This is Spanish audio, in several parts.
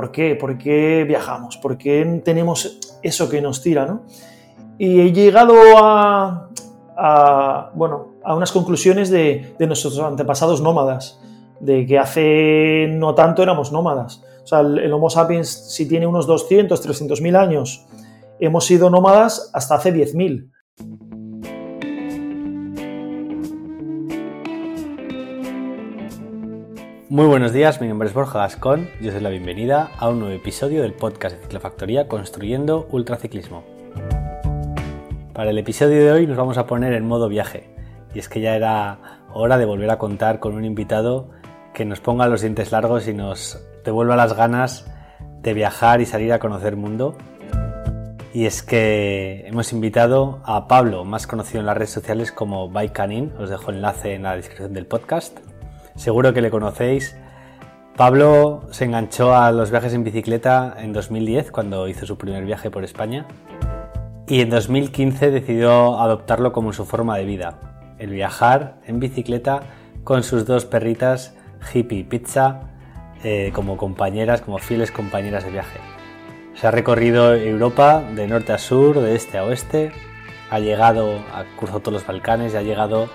¿por qué? ¿Por qué viajamos? ¿Por qué tenemos eso que nos tira? ¿no? Y he llegado a, bueno, a unas conclusiones de, de, nuestros antepasados nómadas, de que hace no tanto éramos nómadas. O sea, el, el Homo sapiens, si tiene unos 200, 300 mil años, hemos sido nómadas hasta hace 10.000. Muy buenos días, mi nombre es Borja Gascón y os doy la bienvenida a un nuevo episodio del podcast de Ciclofactoría Construyendo Ultraciclismo. Para el episodio de hoy nos vamos a poner en modo viaje y es que ya era hora de volver a contar con un invitado que nos ponga los dientes largos y nos devuelva las ganas de viajar y salir a conocer mundo. Y es que hemos invitado a Pablo, más conocido en las redes sociales como Bike Canin, os dejo enlace en la descripción del podcast seguro que le conocéis. Pablo se enganchó a los viajes en bicicleta en 2010 cuando hizo su primer viaje por España y en 2015 decidió adoptarlo como su forma de vida, el viajar en bicicleta con sus dos perritas Hippie y Pizza eh, como compañeras, como fieles compañeras de viaje. Se ha recorrido Europa de norte a sur, de este a oeste, ha llegado, ha cruzado todos los Balcanes y ha llegado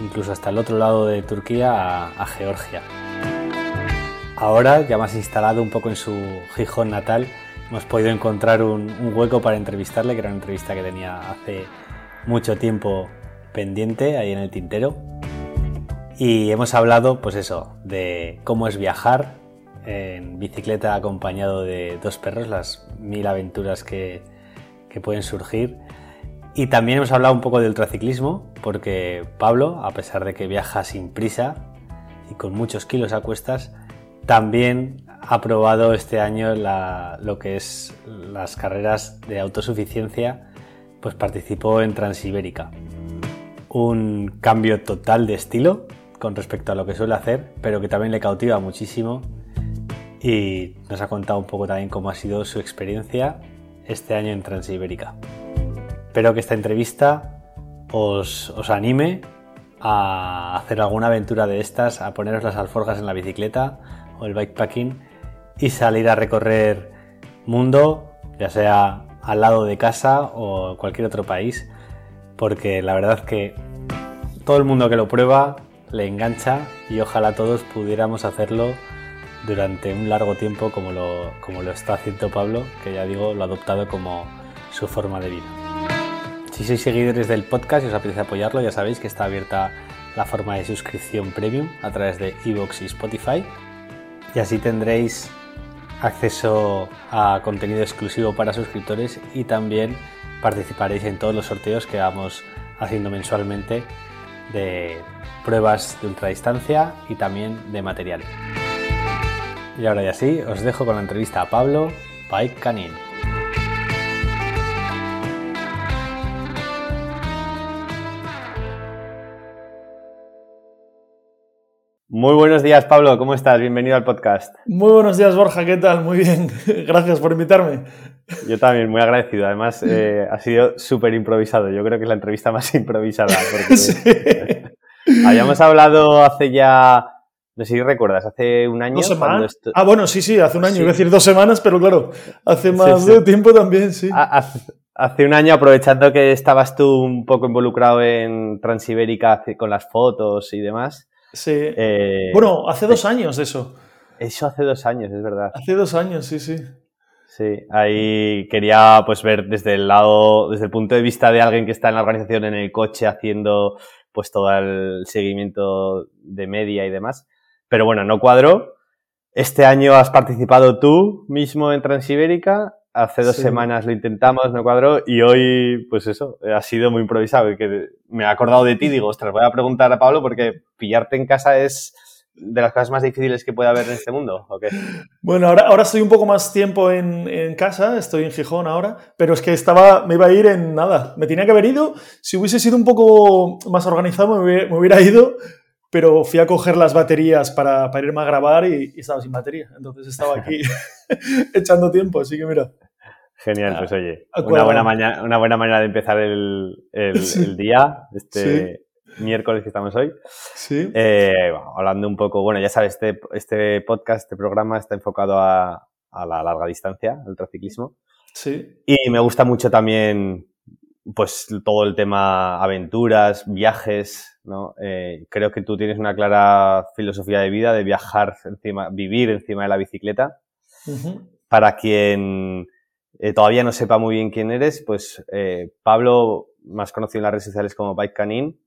incluso hasta el otro lado de Turquía, a, Georgia. Ahora, ya más instalado un poco en su Gijón natal, hemos podido encontrar un, hueco para entrevistarle, que era una entrevista que tenía hace mucho tiempo pendiente ahí en el tintero. Y hemos hablado, pues eso, de cómo es viajar en bicicleta acompañado de dos perros, las mil aventuras que, que pueden surgir y también hemos hablado un poco del ultraciclismo, porque Pablo, a pesar de que viaja sin prisa y con muchos kilos a cuestas, también ha probado este año lo que es las carreras de autosuficiencia, pues participó en Transibérica. Un cambio total de estilo con respecto a lo que suele hacer, pero que también le cautiva muchísimo y nos ha contado un poco también cómo ha sido su experiencia este año en Transibérica. Espero que esta entrevista os, anime a hacer alguna aventura de estas, a poneros las alforjas en la bicicleta o el bikepacking y salir a recorrer mundo, ya sea al lado de casa o cualquier otro país, porque la verdad que todo el mundo que lo prueba le engancha y ojalá todos pudiéramos hacerlo durante un largo tiempo como lo, como lo está haciendo Pablo, que ya digo, lo ha adoptado como su forma de vida. Si sois seguidores del podcast y os apetece apoyarlo, ya sabéis que está abierta la forma de suscripción premium a través de iVoox y Spotify. Y así tendréis acceso a contenido exclusivo para suscriptores y también participaréis en todos los sorteos que vamos haciendo mensualmente de pruebas de ultradistancia y también de material. Y ahora ya sí, os dejo con la entrevista a Pablo Bike Canin. Muy buenos días, Pablo. ¿Cómo estás? Bienvenido al podcast. Muy buenos días, Borja. ¿Qué tal? Muy bien. Gracias por invitarme. Yo también, muy agradecido. Además, eh, ha sido súper improvisado. Yo creo que es la entrevista más improvisada. Porque habíamos hablado hace ya, no sé si recuerdas, hace un año. ¿Dos semanas? Ah, bueno, sí, sí, hace un año. Iba a decir dos semanas, pero claro, hace más de tiempo también, sí. Hace, un año, aprovechando que estabas tú un poco involucrado en Transibérica con las fotos y demás. Sí. Eh, bueno, hace dos años de eso. Eso hace dos años, es verdad. Hace dos años, sí, sí. Sí, ahí quería pues ver desde el lado, desde el punto de vista de alguien que está en la organización en el coche haciendo pues todo el seguimiento de media y demás. Pero bueno, no cuadró. Este año has participado tú mismo en Transibérica Hace dos semanas lo intentamos, no cuadró, y hoy, pues eso, ha sido muy improvisado. Y que me he acordado de ti, digo, ostras, voy a preguntar a Pablo porque pillarte en casa es de las cosas más difíciles que puede haber en este mundo, ¿o Bueno, ahora, ahora estoy un poco más tiempo en, en, casa, estoy en Gijón ahora, pero es que estaba, me iba a ir en nada. Me tenía que haber ido, si hubiese sido un poco más organizado me hubiera, ido, pero fui a coger las baterías para, para irme a grabar y, y, estaba sin batería. Entonces estaba aquí echando tiempo, así que mira. Genial, pues oye, una buena, mañana, una buena manera de empezar el, el, día, este miércoles que estamos hoy. Sí. Eh, hablando un poco, bueno, ya sabes, este, este podcast, este programa está enfocado a, a la larga distancia, el ultraciclismo. Sí. Y me gusta mucho también, pues, todo el tema aventuras, viajes, ¿no? Eh, creo que tú tienes una clara filosofía de vida de viajar encima, vivir encima de la bicicleta. Para quien eh, todavía no sepa muy bien quién eres, pues eh, Pablo, más conocido en las redes sociales como Bike Canin,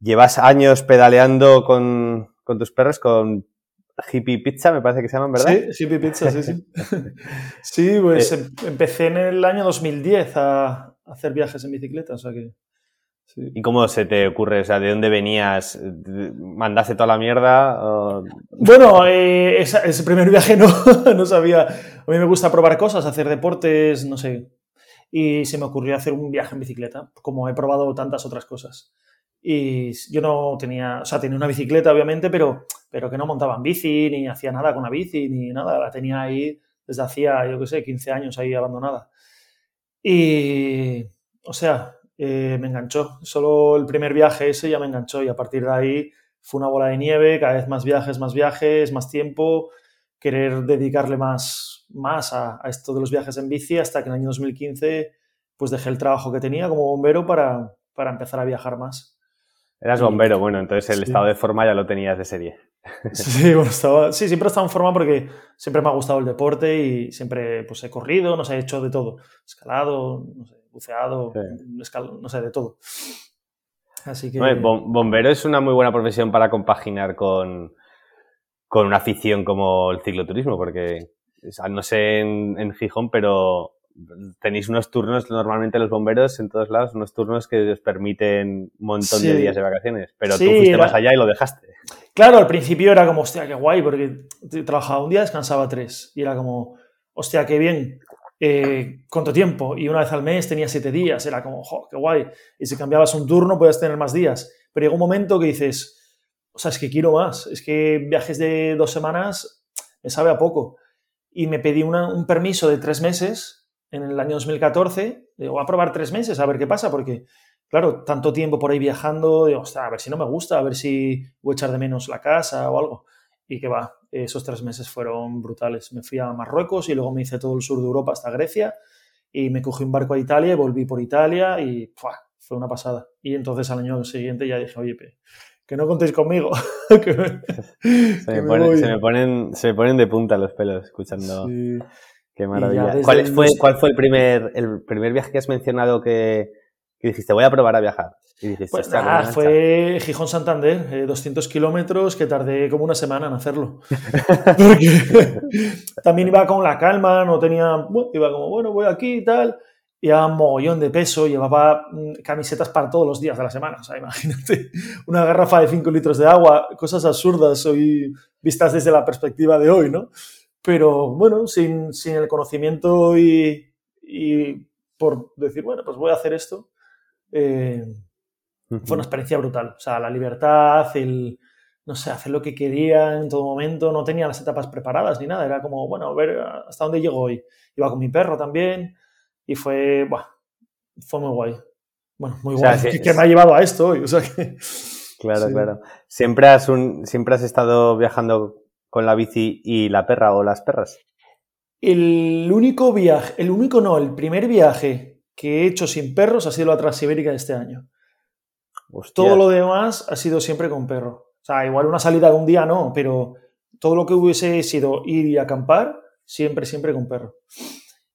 llevas años pedaleando con, con tus perros, con Hippie Pizza, me parece que se llaman, ¿verdad? Sí, Hippie Pizza, sí, sí. sí, pues eh, em, empecé en el año 2010 a hacer viajes en bicicleta, o sea que... ¿Y cómo se te ocurre? O sea, ¿de dónde venías? ¿Mandaste toda la mierda? Bueno, eh, ese primer viaje no, no sabía. A mí me gusta probar cosas, hacer deportes, no sé. Y se me ocurrió hacer un viaje en bicicleta, como he probado tantas otras cosas. Y yo no tenía, o sea, tenía una bicicleta, obviamente, pero, pero que no montaba en bici, ni hacía nada con la bici, ni nada. La tenía ahí desde hacía, yo qué sé, 15 años ahí abandonada. Y, o sea, eh, me enganchó. Solo el primer viaje ese ya me enganchó y a partir de ahí fue una bola de nieve, cada vez más viajes, más viajes, más tiempo, querer dedicarle más, más a, esto de los viajes en bici hasta que en el año 2015 pues dejé el trabajo que tenía como bombero para, para empezar a viajar más. Eras bombero, bueno, entonces el estado de forma ya lo tenías de serie. Sí, bueno, estaba, sí, siempre he estado en forma porque siempre me ha gustado el deporte y siempre pues, he corrido, no sé, he hecho de todo. Escalado, no sé, buceado, no sé, de todo. Así que... bombero es una muy buena profesión para compaginar con, con una afición como el cicloturismo, porque no sé en, en Gijón, pero tenéis unos turnos, normalmente los bomberos en todos lados, unos turnos que os permiten un montón de días de vacaciones, pero tú fuiste más allá y lo dejaste. Claro, al principio era como, hostia, qué guay, porque trabajaba un día, descansaba tres, y era como, hostia, qué bien, eh, ¿cuánto tiempo? Y una vez al mes tenía siete días, era como, jo, qué guay, y si cambiabas un turno puedes tener más días, pero llega un momento que dices, o sea, es que quiero más, es que viajes de dos semanas me sabe a poco, y me pedí un permiso de tres meses en el año 2014, digo, voy a probar tres meses a ver qué pasa, porque, claro, tanto tiempo por ahí viajando, digo, a ver si no me gusta, a ver si voy a echar de menos la casa o algo. Y que va, esos tres meses fueron brutales. Me fui a Marruecos y luego me hice todo el sur de Europa hasta Grecia y me cogí un barco a Italia y volví por Italia y fue una pasada. Y entonces al año siguiente ya dije, oye, que no contéis conmigo. se, me ponen, se, me ponen, de punta los pelos escuchando. Sí. Qué maravilla. ¿Cuál fue, ¿Cuál fue el primer, el primer viaje que has mencionado que, dijiste, voy a probar a viajar? Y pues fue Gijón Santander, 200 eh, kilómetros que tardé como una semana en hacerlo. Porque también iba con la calma, no tenía, iba como, bueno, voy aquí y tal. Llevaba un mogollón de peso, llevaba mm, camisetas para todos los días de la semana. O sea, imagínate, una garrafa de 5 litros de agua, cosas absurdas hoy vistas desde la perspectiva de hoy, ¿no? Pero bueno, sin, sin el conocimiento y, y, por decir, bueno, pues voy a hacer esto, eh, fue una experiencia brutal. O sea, la libertad, el, no sé, hacer lo que quería en todo momento, no tenía las etapas preparadas ni nada, era como, bueno, a ver hasta dónde llego hoy. Iba con mi perro también y fue, buah, fue muy guay. Bueno, muy guay, que, me ha llevado a esto hoy, o sea que... Claro, claro. ¿Siempre has, un, ¿Siempre has estado viajando con la bici y la perra o las perras? El único viaje, el único no, el primer viaje que he hecho sin perros ha sido la Transibérica de este año. Todo lo demás ha sido siempre con perro. O sea, igual una salida de un día no, pero todo lo que hubiese sido ir y acampar, siempre, siempre con perro.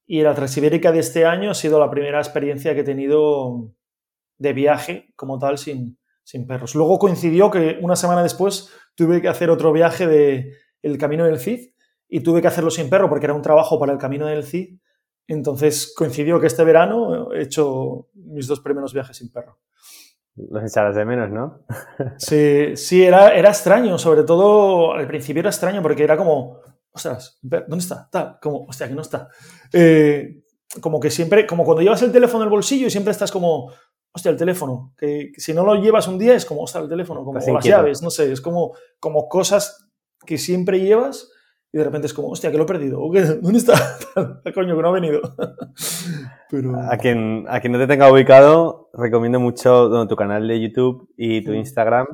Y la Transibérica de este año ha sido la primera experiencia que he tenido de viaje como tal sin, sin perros. Luego coincidió que una semana después tuve que hacer otro viaje de, el Camino del Cid y tuve que hacerlo sin perro porque era un trabajo para el Camino del Cid. Entonces coincidió que este verano he hecho mis dos primeros viajes sin perro. Los echarás de menos, ¿no? sí, sí, era, era extraño, sobre todo al principio era extraño porque era como, ostras, ¿dónde está? Tal, como, hostia, que no está. Eh, como que siempre, como cuando llevas el teléfono en el bolsillo y siempre estás como, hostia, el teléfono, que, si no lo llevas un día es como, hostia, el teléfono, como las llaves, no sé, es como, como cosas que siempre llevas y de repente es como, hostia, que lo he perdido. ¿Dónde está? Coño, que no ha venido. Pero... A, quien, a quien no te tenga ubicado, recomiendo mucho tu canal de YouTube y tu Instagram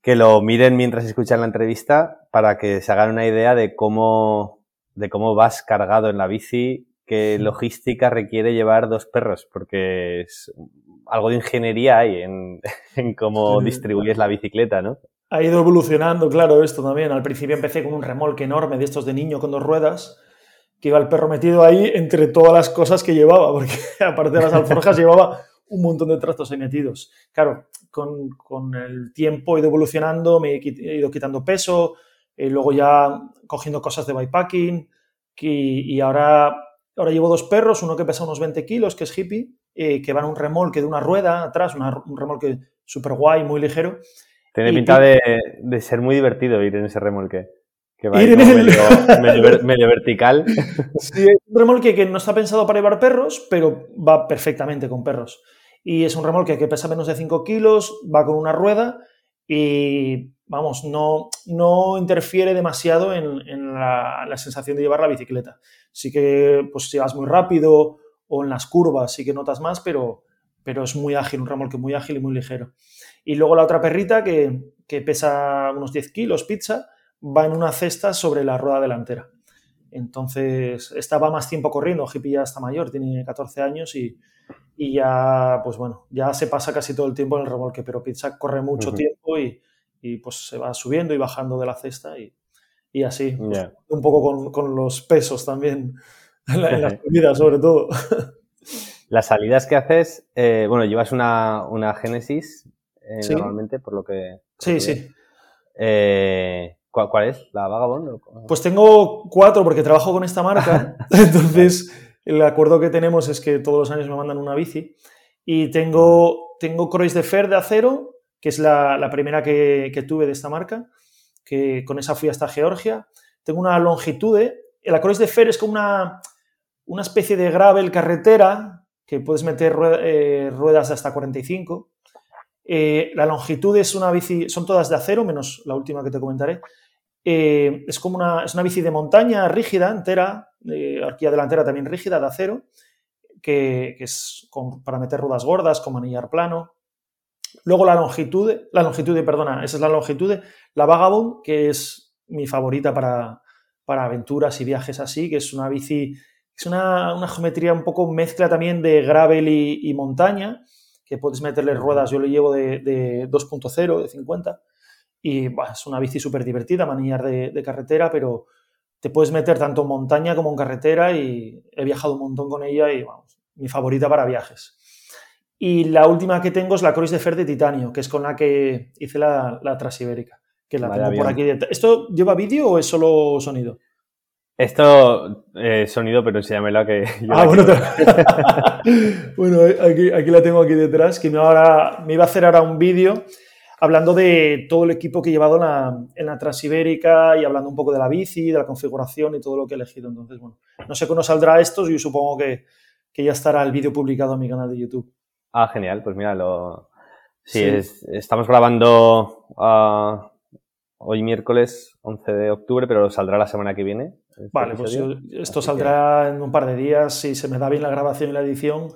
que lo miren mientras escuchan la entrevista para que se hagan una idea de cómo, de cómo vas cargado en la bici, qué logística requiere llevar dos perros, porque es algo de ingeniería hay en, cómo distribuyes la bicicleta, ¿no? Ha ido evolucionando, claro, esto también. Al principio empecé con un remolque enorme de estos de niño con dos ruedas, que iba el perro metido ahí entre todas las cosas que llevaba, porque aparte de las alforjas llevaba un montón de trastos ahí metidos. Claro, con, con, el tiempo he ido evolucionando, me he ido quitando peso, eh, luego ya cogiendo cosas de bikepacking y, y, ahora, ahora llevo dos perros, uno que pesa unos 20 kilos, que es hippie, eh, que va en un remolque de una rueda atrás, un remolque súper guay, muy ligero. Tiene pinta de, de, ser muy divertido ir en ese remolque. Que va ir en el... medio, medio, vertical. Sí, es un remolque que no está pensado para llevar perros, pero va perfectamente con perros. Y es un remolque que pesa menos de 5 kilos, va con una rueda y, vamos, no, no interfiere demasiado en, la, sensación de llevar la bicicleta. Sí que, pues, si vas muy rápido o en las curvas sí que notas más, pero, pero es muy ágil, un remolque muy ágil y muy ligero. Y luego la otra perrita, que, que pesa unos 10 kilos, pizza, va en una cesta sobre la rueda delantera. Entonces, estaba más tiempo corriendo, Hippie ya está mayor, tiene 14 años y, y ya, pues bueno, ya se pasa casi todo el tiempo en el remolque, pero Pizza corre mucho tiempo y, y, pues se va subiendo y bajando de la cesta y, y así, pues, un poco con, con, los pesos también, en, la, en las comidas sobre todo. Las salidas que haces, eh, bueno, llevas una, una Genesis eh, normalmente, por lo que... sí, sí. Eh, ¿cuál, ¿cuál, es? ¿La Vagabond? Pues tengo cuatro porque trabajo con esta marca, entonces el acuerdo que tenemos es que todos los años me mandan una bici y tengo, tengo Croix de Fer de acero, que es la, la primera que, que, tuve de esta marca, que con esa fui hasta Georgia. Tengo una Longitude. La Croix de Fer es como una, una especie de gravel carretera que puedes meter eh, ruedas de hasta 45. Eh, la Longitude es una bici, son todas de acero, menos la última que te comentaré. Eh, es como una, es una bici de montaña rígida, entera, eh, arquilla delantera también rígida de acero, que, es para meter ruedas gordas, con manillar plano. Luego la longitud, la longitud, perdona, esa es la longitud, la Vagabond, que es mi favorita para, para aventuras y viajes así, que es una bici, es una, una geometría un poco mezcla también de gravel y, montaña, que puedes meterle ruedas, yo le llevo de, de 2.0, de 50, y es una bici súper divertida, manillar de, de, carretera, pero, te puedes meter tanto en montaña como en carretera y he viajado un montón con ella y vamos, mi favorita para viajes. Y la última que tengo es la Croix de Fer de titanio, que es con la que hice la, la Transibérica, que la tengo por aquí. ¿Esto lleva vídeo o es solo sonido? Esto, eh, sonido, pero enséñamela que... Yo ah, bueno, bueno aquí, aquí, la tengo aquí detrás, que me, ahora, me iba a hacer ahora un vídeo hablando de todo el equipo que he llevado en la, en la, Transibérica y hablando un poco de la bici, de la configuración y todo lo que he elegido. Entonces, bueno, no sé cuándo saldrá esto, yo supongo que, que ya estará el vídeo publicado en mi canal de YouTube. Ah, genial, pues mira, lo... Sí, Es, estamos grabando uh, hoy miércoles 11 de octubre, pero saldrá la semana que viene. Este vale, pues esto saldrá en un par de días, si se me da bien la grabación y la edición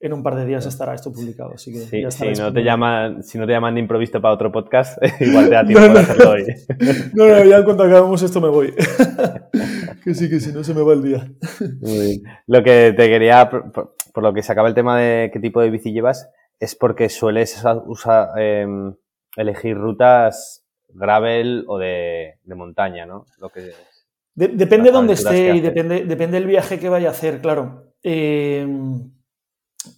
en un par de días estará esto publicado. Así que sí, si, no te llaman, si no te llaman de improviso para otro podcast, igual te da tiempo no, no. hacerlo hoy. No, no, ya en cuanto acabemos esto me voy. que sí, que si no se me va el día. Muy bien. Lo que te quería, por, lo que se acaba el tema de qué tipo de bici llevas, es porque sueles usar, eh, elegir rutas gravel o de, de montaña, ¿no? Lo que, de, depende de dónde esté y depende, depende del viaje que vaya a hacer, claro. Eh,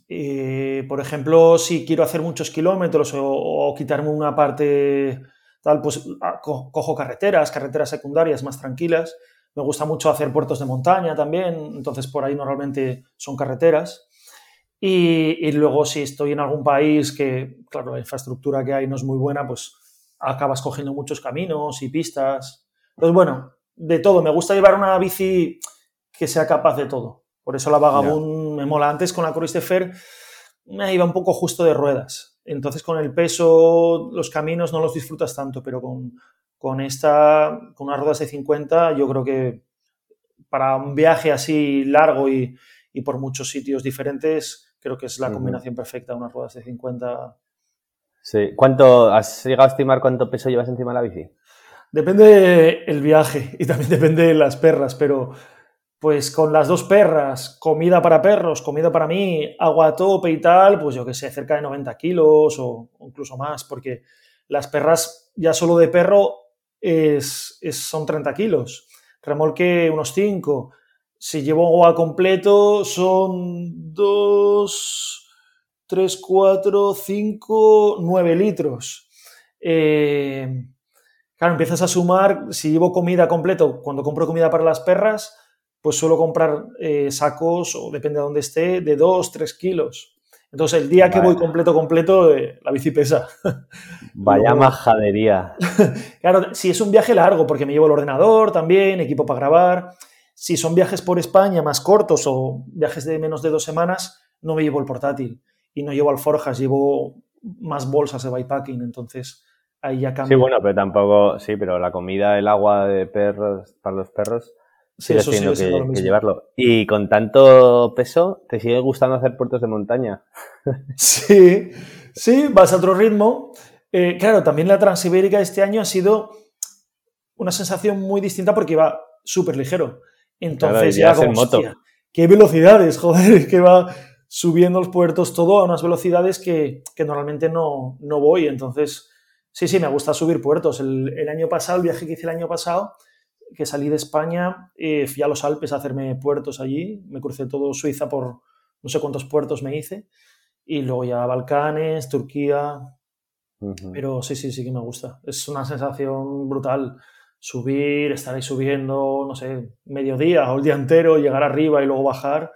eh, por ejemplo, si quiero hacer muchos kilómetros o, quitarme una parte tal, pues ah, cojo carreteras, carreteras secundarias más tranquilas. Me gusta mucho hacer puertos de montaña también, entonces por ahí normalmente son carreteras. Y, luego si estoy en algún país que, claro, la infraestructura que hay no es muy buena, pues acabas cogiendo muchos caminos y pistas. Entonces, bueno, de todo. Me gusta llevar una bici que sea capaz de todo. Por eso la Vagabund me mola. Antes con la Croix de Fer me iba un poco justo de ruedas. Entonces con el peso, los caminos no los disfrutas tanto, pero con, con esta, con unas ruedas de 50, yo creo que para un viaje así largo y, y por muchos sitios diferentes, creo que es la combinación perfecta, unas ruedas de 50. Sí. ¿Cuánto, has llegado a estimar cuánto peso llevas encima de la bici? Depende el viaje y también depende de las perras, pero pues con las dos perras, comida para perros, comida para mí, agua a tope y tal, pues yo que sé, cerca de 90 kilos o incluso más, porque las perras ya solo de perro es, son 30 kilos, remolque unos 5. Si llevo agua completo son 2, 3, 4, 5, 9 litros. Eh, claro, empiezas a sumar, si llevo comida completo, cuando compro comida para las perras, pues suelo comprar eh, sacos, o depende de dónde esté, de 2, 3 kilos. Entonces, el día que voy completo, completo, eh, la bici pesa. Vaya majadería. claro, si es un viaje largo, porque me llevo el ordenador también, equipo para grabar. Si son viajes por España más cortos o viajes de menos de dos semanas, no me llevo el portátil. Y no llevo alforjas, llevo más bolsas de bikepacking. Entonces, ahí ya cambia. Sí, bueno, pero tampoco, sí, pero la comida, el agua de perros, para los perros, Sí, eso sí, que, llevarlo. Y con tanto peso, ¿te sigue gustando hacer puertos de montaña? Sí, sí, vas a otro ritmo. Eh, claro, también la Transibérica este año ha sido una sensación muy distinta porque iba súper ligero. Entonces ya como, moto. qué velocidades, joder, que va subiendo los puertos todo a unas velocidades que, normalmente no, no, voy. Entonces, sí, sí, me gusta subir puertos. El, el año pasado, el viaje que hice el año pasado, que salí de España, eh, fui a los Alpes a hacerme puertos allí, me crucé todo Suiza por no sé cuántos puertos me hice, y luego ya Balcanes, Turquía, pero sí, sí, sí que me gusta. Es una sensación brutal subir, estar ahí subiendo, no sé, mediodía o el día entero, llegar arriba y luego bajar.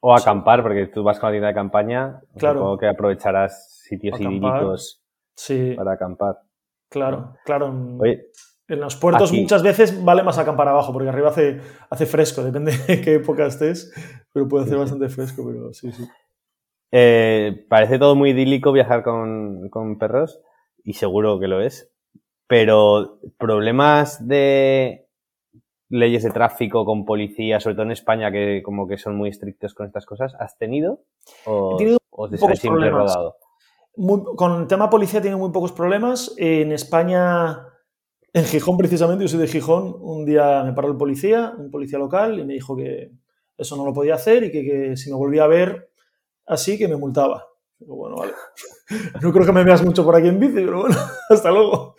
O acampar, porque tú vas con la tienda de campaña, claro. supongo que aprovecharás sitios idílicos sí. para acampar. Claro, claro. Oye, en los puertos muchas veces vale más acampar abajo, porque arriba hace, hace fresco, depende de qué época estés, pero puede hacer bastante fresco, pero sí, sí. Eh, parece todo muy idílico viajar con, con, perros, y seguro que lo es, pero problemas de leyes de tráfico con policía, sobre todo en España, que como que son muy estrictos con estas cosas, ¿has tenido? ¿O, te siempre rodado? Con el tema policía tiene muy pocos problemas. En España en Gijón, precisamente, yo soy de Gijón, un día me paró el policía, un policía local, y me dijo que eso no lo podía hacer y que, si me volvía a ver así, que me multaba. bueno, vale. No creo que me veas mucho por aquí en bici, pero bueno, hasta luego.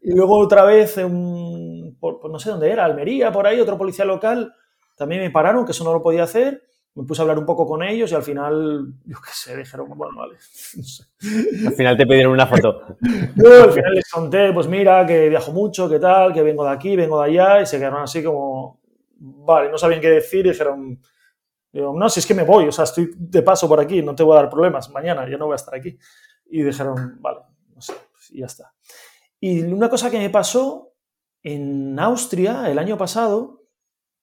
Y luego otra vez, en, por, no sé dónde era, Almería, por ahí, otro policía local, también me pararon, que eso no lo podía hacer me puse a hablar un poco con ellos y al final, yo qué sé, dijeron, bueno, vale. Al final te pidieron una foto. al final les conté, pues mira, que viajo mucho, qué tal, que vengo de aquí, vengo de allá, y se quedaron así como, vale, no sabían qué decir y dijeron, digo, no, si es que me voy, o sea, estoy de paso por aquí, no te voy a dar problemas, mañana ya no voy a estar aquí. Y dijeron, vale, no sé, pues, y ya está. Y una cosa que me pasó en Austria el año pasado,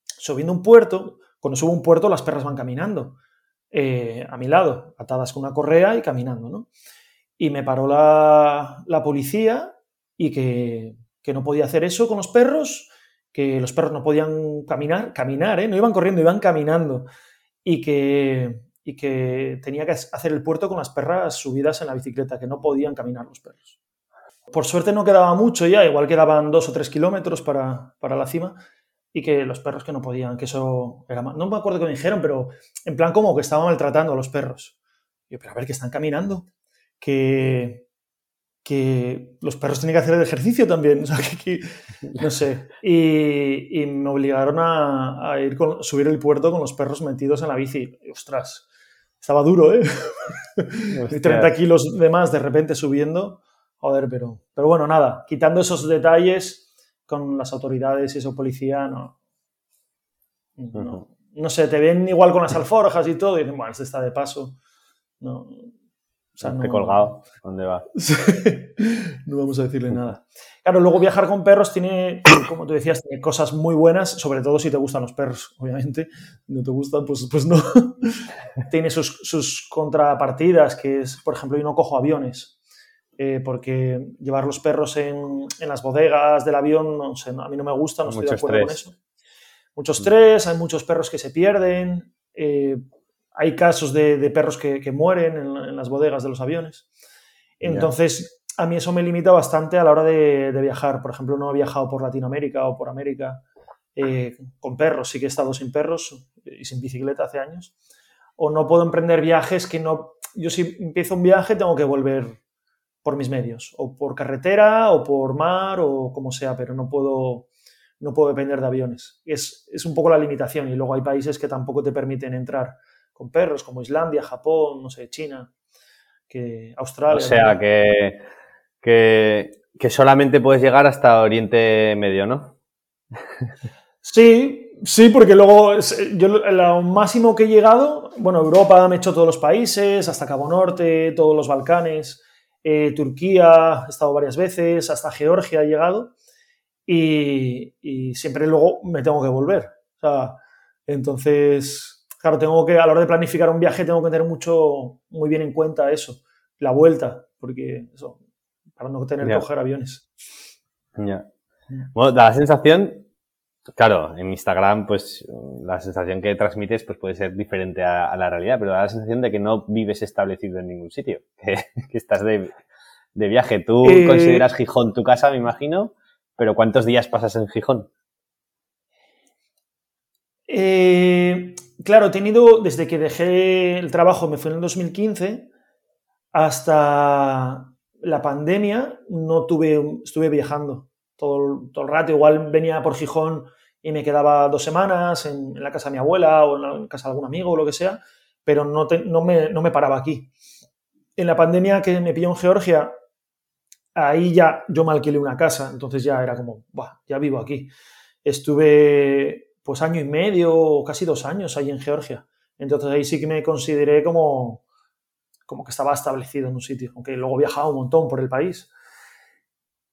subiendo un puerto, cuando subo un puerto, las perras van caminando eh, a mi lado, atadas con una correa y caminando, ¿no? Y me paró la, policía y que, no podía hacer eso con los perros, que los perros no podían caminar, caminar, ¿eh? No iban corriendo, iban caminando. Y que, y que tenía que hacer el puerto con las perras subidas en la bicicleta, que no podían caminar los perros. Por suerte no quedaba mucho ya, igual quedaban dos o tres kilómetros para, para la cima, y que los perros que no podían, que eso era No me acuerdo qué me dijeron, pero en plan como que estaban maltratando a los perros. yo, pero a ver, que están caminando, que, que los perros tienen que hacer el ejercicio también, o sea, que, no sé. Y, me obligaron a, ir con, subir el puerto con los perros metidos en la bici. ostras, estaba duro, ¿eh? 30 kilos de más de repente subiendo. Joder, pero, pero bueno, nada, quitando esos detalles, con las autoridades y eso, policía, no. No, sé, te ven igual con las alforjas y todo, y dicen, bueno, este está de paso. No. O sea, no, colgado, ¿dónde va? no vamos a decirle nada. Claro, luego viajar con perros tiene, como tú decías, tiene cosas muy buenas, sobre todo si te gustan los perros, obviamente. No te gustan, pues, pues no. tiene sus, sus contrapartidas, que es, por ejemplo, yo no cojo aviones. Eh, porque llevar los perros en, las bodegas del avión, no sé, a mí no me gusta, no estoy de acuerdo con eso. Mucho estrés, hay muchos perros que se pierden, eh, hay casos de, perros que, mueren en, las bodegas de los aviones. Entonces, a mí eso me limita bastante a la hora de, viajar. Por ejemplo, no he viajado por Latinoamérica o por América eh, con perros, sí que he estado sin perros y sin bicicleta hace años. O no puedo emprender viajes que no... Yo si empiezo un viaje tengo que volver por mis medios, o por carretera, o por mar, o como sea, pero no puedo, no puedo depender de aviones. Es, es un poco la limitación y luego hay países que tampoco te permiten entrar con perros, como Islandia, Japón, no sé, China, que Australia. O sea, que, que, solamente puedes llegar hasta Oriente Medio, ¿no? Sí, sí, porque luego yo lo máximo que he llegado, bueno, Europa me he hecho todos los países, hasta Cabo Norte, todos los Balcanes, eh, Turquía he estado varias veces, hasta Georgia he llegado y, y, siempre luego me tengo que volver. O sea, entonces, claro, tengo que, a la hora de planificar un viaje, tengo que tener mucho, muy bien en cuenta eso, la vuelta, porque eso, para no tener que coger aviones. Ya. Bueno, da la sensación, claro, en Instagram, pues la sensación que transmites pues puede ser diferente a, la realidad, pero da la sensación de que no vives establecido en ningún sitio, que, estás de, viaje. Tú eh, consideras Gijón tu casa, me imagino, pero ¿cuántos días pasas en Gijón? Eh, claro, he tenido, desde que dejé el trabajo, me fui en el 2015, hasta la pandemia, no tuve, estuve viajando todo, todo el rato. Igual venía por Gijón y me quedaba dos semanas en, la casa de mi abuela o en, la, casa de algún amigo o lo que sea, pero no, no, me, no me paraba aquí. En la pandemia que me pilló en Georgia, ahí ya yo me alquilé una casa, entonces ya era como, ya vivo aquí. Estuve pues año y medio casi dos años ahí en Georgia. Entonces ahí sí que me consideré como, como que estaba establecido en un sitio, aunque luego viajaba un montón por el país.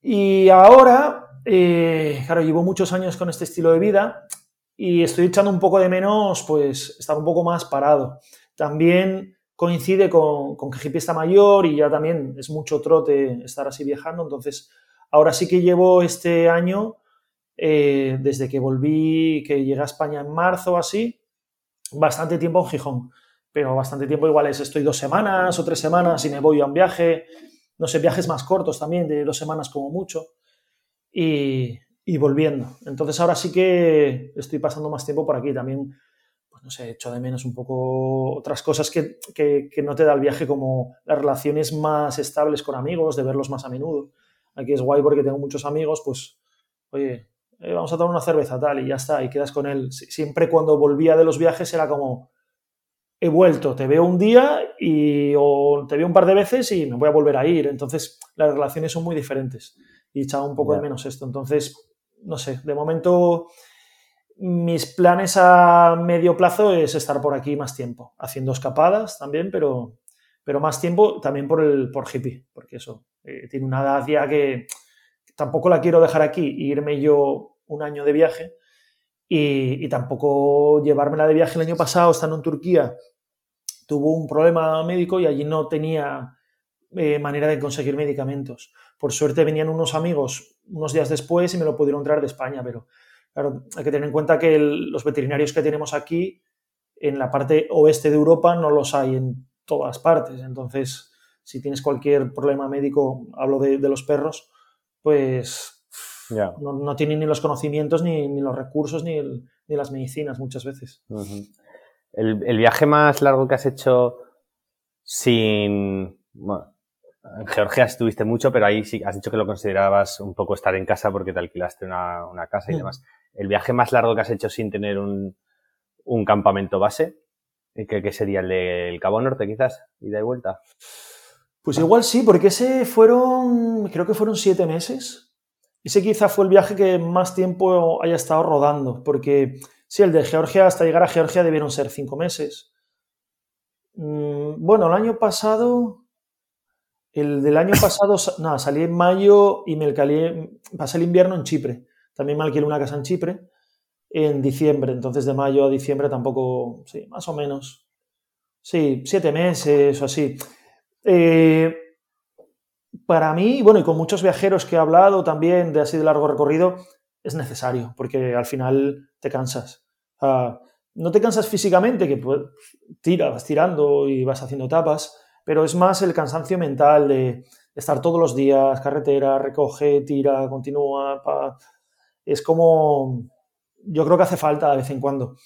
Y ahora, eh, claro, llevo muchos años con este estilo de vida y estoy echando un poco de menos, pues, estar un poco más parado. También coincide con, con que Hippie está mayor y ya también es mucho trote estar así viajando, entonces ahora sí que llevo este año eh, desde que volví, que llegué a España en marzo así, bastante tiempo en Gijón. Pero bastante tiempo igual es, estoy dos semanas o tres semanas y me voy a un viaje, no sé, viajes más cortos también, de dos semanas como mucho, y, volviendo. Entonces ahora sí que estoy pasando más tiempo por aquí también. Pues no sé, echo de menos un poco otras cosas que, que, que no te da el viaje, como las relaciones más estables con amigos, de verlos más a menudo. Aquí es guay porque tengo muchos amigos, pues, oye, eh, vamos a tomar una cerveza, tal, y ya está, y quedas con él. Siempre cuando volvía de los viajes era como, he vuelto, te veo un día y o te veo un par de veces y me voy a volver a ir. Entonces, las relaciones son muy diferentes y echaba un poco de menos esto. Entonces, no sé, de momento mis planes a medio plazo es estar por aquí más tiempo, haciendo escapadas también, pero, pero más tiempo también por el por hippie, porque eso, eh, tiene una edad ya que tampoco la quiero dejar aquí e irme yo un año de viaje y, tampoco llevármela de viaje el año pasado, estando en Turquía, tuvo un problema médico y allí no tenía eh, manera de conseguir medicamentos. Por suerte venían unos amigos unos días después y me lo pudieron traer de España, pero claro, hay que tener en cuenta que los veterinarios que tenemos aquí en la parte oeste de Europa no los hay en todas partes. Entonces, si tienes cualquier problema médico, hablo de los perros, pues no, tienen ni los conocimientos, ni, los recursos, ni, las medicinas muchas veces. El, viaje más largo que has hecho sin... Bueno, en Georgia estuviste mucho, pero ahí sí has dicho que lo considerabas un poco estar en casa porque te alquilaste una, casa y demás. ¿El viaje más largo que has hecho sin tener un, campamento base? ¿Qué, sería el del Cabo Norte, quizás? ¿Ida y vuelta? Pues igual sí, porque ese fueron, creo que fueron siete meses. Ese quizá fue el viaje que más tiempo haya estado rodando, porque sí, el de Georgia, hasta llegar a Georgia debieron ser cinco meses. Mm, bueno, el año pasado, el del año pasado, nada, salí en mayo y me alquilé, pasé el invierno en Chipre. También me alquilé una casa en Chipre en diciembre, entonces de mayo a diciembre tampoco, sí, más o menos. Sí, siete meses o así. Eh, para mí, bueno, y con muchos viajeros que he hablado también de así de largo recorrido, es necesario, porque al final te cansas. no te cansas físicamente, que tiras, vas tirando y vas haciendo etapas, pero es más el cansancio mental de, estar todos los días, carretera, recoge, tira, continúa, es como, yo creo que hace falta de vez en cuando.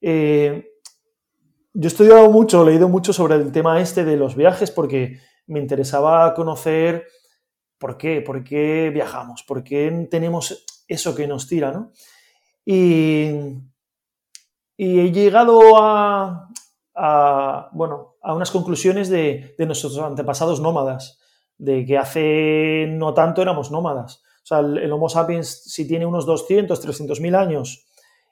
Eh, yo he estudiado mucho, he leído mucho sobre el tema este de los viajes porque me interesaba conocer por qué, por qué viajamos, por qué tenemos eso que nos tira, ¿no? Y, he llegado a, bueno, a unas conclusiones de, nuestros antepasados nómadas, de que hace no tanto éramos nómadas. O sea, el, Homo sapiens, si tiene unos 200, 300 mil años,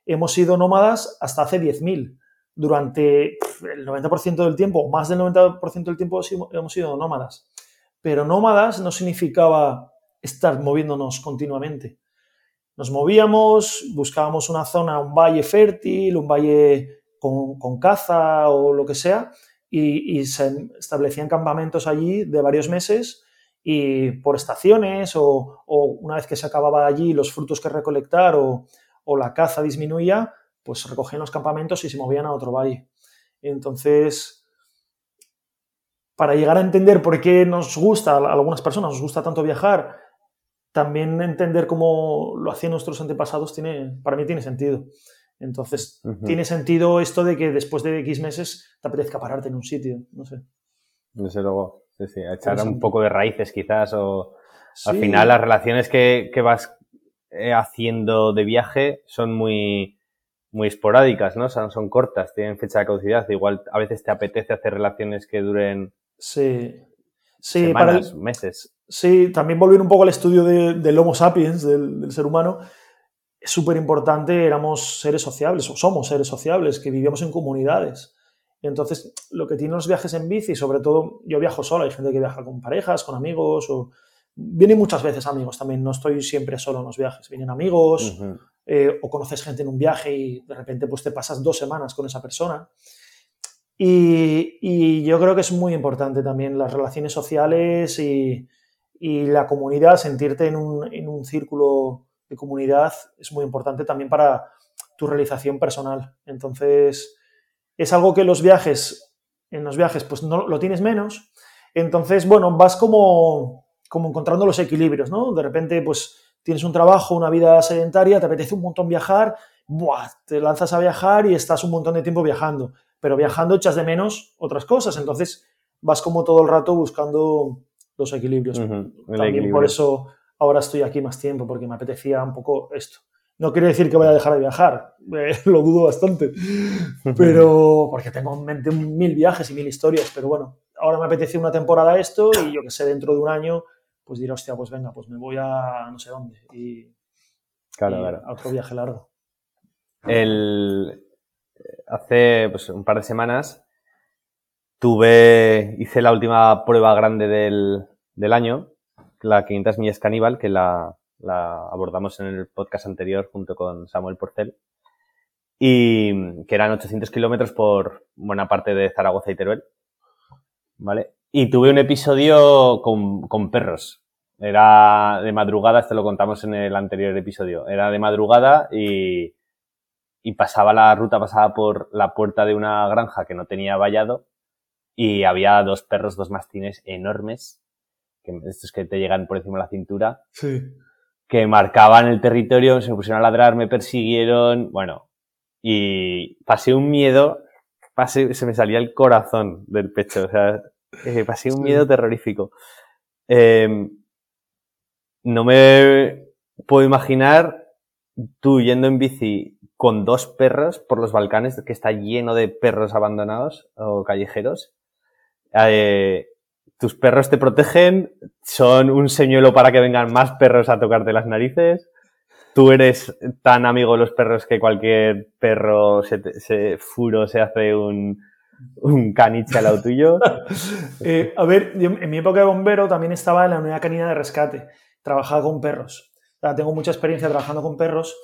hemos sido nómadas hasta hace 10.000. Durante el 90% del tiempo, más del 90% del tiempo hemos sido nómadas. Pero nómadas no significaba estar moviéndonos continuamente. Nos movíamos, buscábamos una zona, un valle fértil, un valle con, caza o lo que sea, y, se establecían campamentos allí de varios meses y por estaciones o, una vez que se acababa allí los frutos que recolectar o, la caza disminuía, pues recogían los campamentos y se movían a otro valle. Entonces, para llegar a entender por qué nos gusta, a algunas personas nos gusta tanto viajar también entender cómo lo hacían nuestros antepasados tiene, para mí tiene sentido. Entonces, tiene sentido esto de que después de X meses te apetezca pararte en un sitio, no sé. Desde luego, sí, sí, echar un poco de raíces quizás o al final las relaciones que, vas eh, haciendo de viaje son muy, muy esporádicas, ¿no? Son, son cortas, tienen fecha de caducidad. Igual a veces te apetece hacer relaciones que duren sí. Sí, semanas, para meses. Sí, también volver un poco al estudio del Homo sapiens, del, ser humano, es súper importante, éramos seres sociables, o somos seres sociables, que vivíamos en comunidades. Entonces, lo que tienen los viajes en bici, sobre todo, yo viajo solo, hay gente que viaja con parejas, con amigos, o vienen muchas veces amigos también, no estoy siempre solo en los viajes, vienen amigos, eh, o conoces gente en un viaje y de repente pues te pasas dos semanas con esa persona. Y, yo creo que es muy importante también las relaciones sociales y, y la comunidad, sentirte en un, en un, círculo de comunidad es muy importante también para tu realización personal. Entonces, es algo que los viajes, en los viajes, pues no lo tienes menos. Entonces, bueno, vas como, como encontrando los equilibrios, ¿no? De repente, pues tienes un trabajo, una vida sedentaria, te apetece un montón viajar, ¡buah! te lanzas a viajar y estás un montón de tiempo viajando. Pero viajando echas de menos otras cosas. Entonces, vas como todo el rato buscando los equilibrios. También por eso ahora estoy aquí más tiempo, porque me apetecía un poco esto. No quiere decir que vaya a dejar de viajar, eh, lo dudo bastante, pero porque tengo en mente mil viajes y mil historias, pero bueno, ahora me apetece una temporada esto y yo que sé, dentro de un año, pues diré, hostia, pues venga, pues me voy a no sé dónde y, claro, a otro viaje largo. El, hace pues, un par de semanas Tuve, hice la última prueba grande del, del año, la 500 millas caníbal, que la, la abordamos en el podcast anterior junto con Samuel Porcel, y que eran 800 kilómetros por buena parte de Zaragoza y Teruel, ¿vale? Y tuve un episodio con, con perros. Era de madrugada, esto lo contamos en el anterior episodio. Era de madrugada y, y pasaba la ruta, pasaba por la puerta de una granja que no tenía vallado y había dos perros, dos mastines enormes, que estos que te llegan por encima de la cintura, sí. que marcaban el territorio, se pusieron a ladrar, me persiguieron, bueno, y pasé un miedo, pasé, se me salía el corazón del pecho, o sea, eh, pasé un miedo terrorífico. Eh, no me puedo imaginar tú yendo en bici con dos perros por los Balcanes, que está lleno de perros abandonados o callejeros, eh, tus perros te protegen, son un señuelo para que vengan más perros a tocarte las narices. Tú eres tan amigo de los perros que cualquier perro se, furo se hace un, caniche al lado tuyo. Eh, a ver, en mi época de bombero también estaba en la unidad canina de rescate. Trabajaba con perros. Tengo mucha experiencia trabajando con perros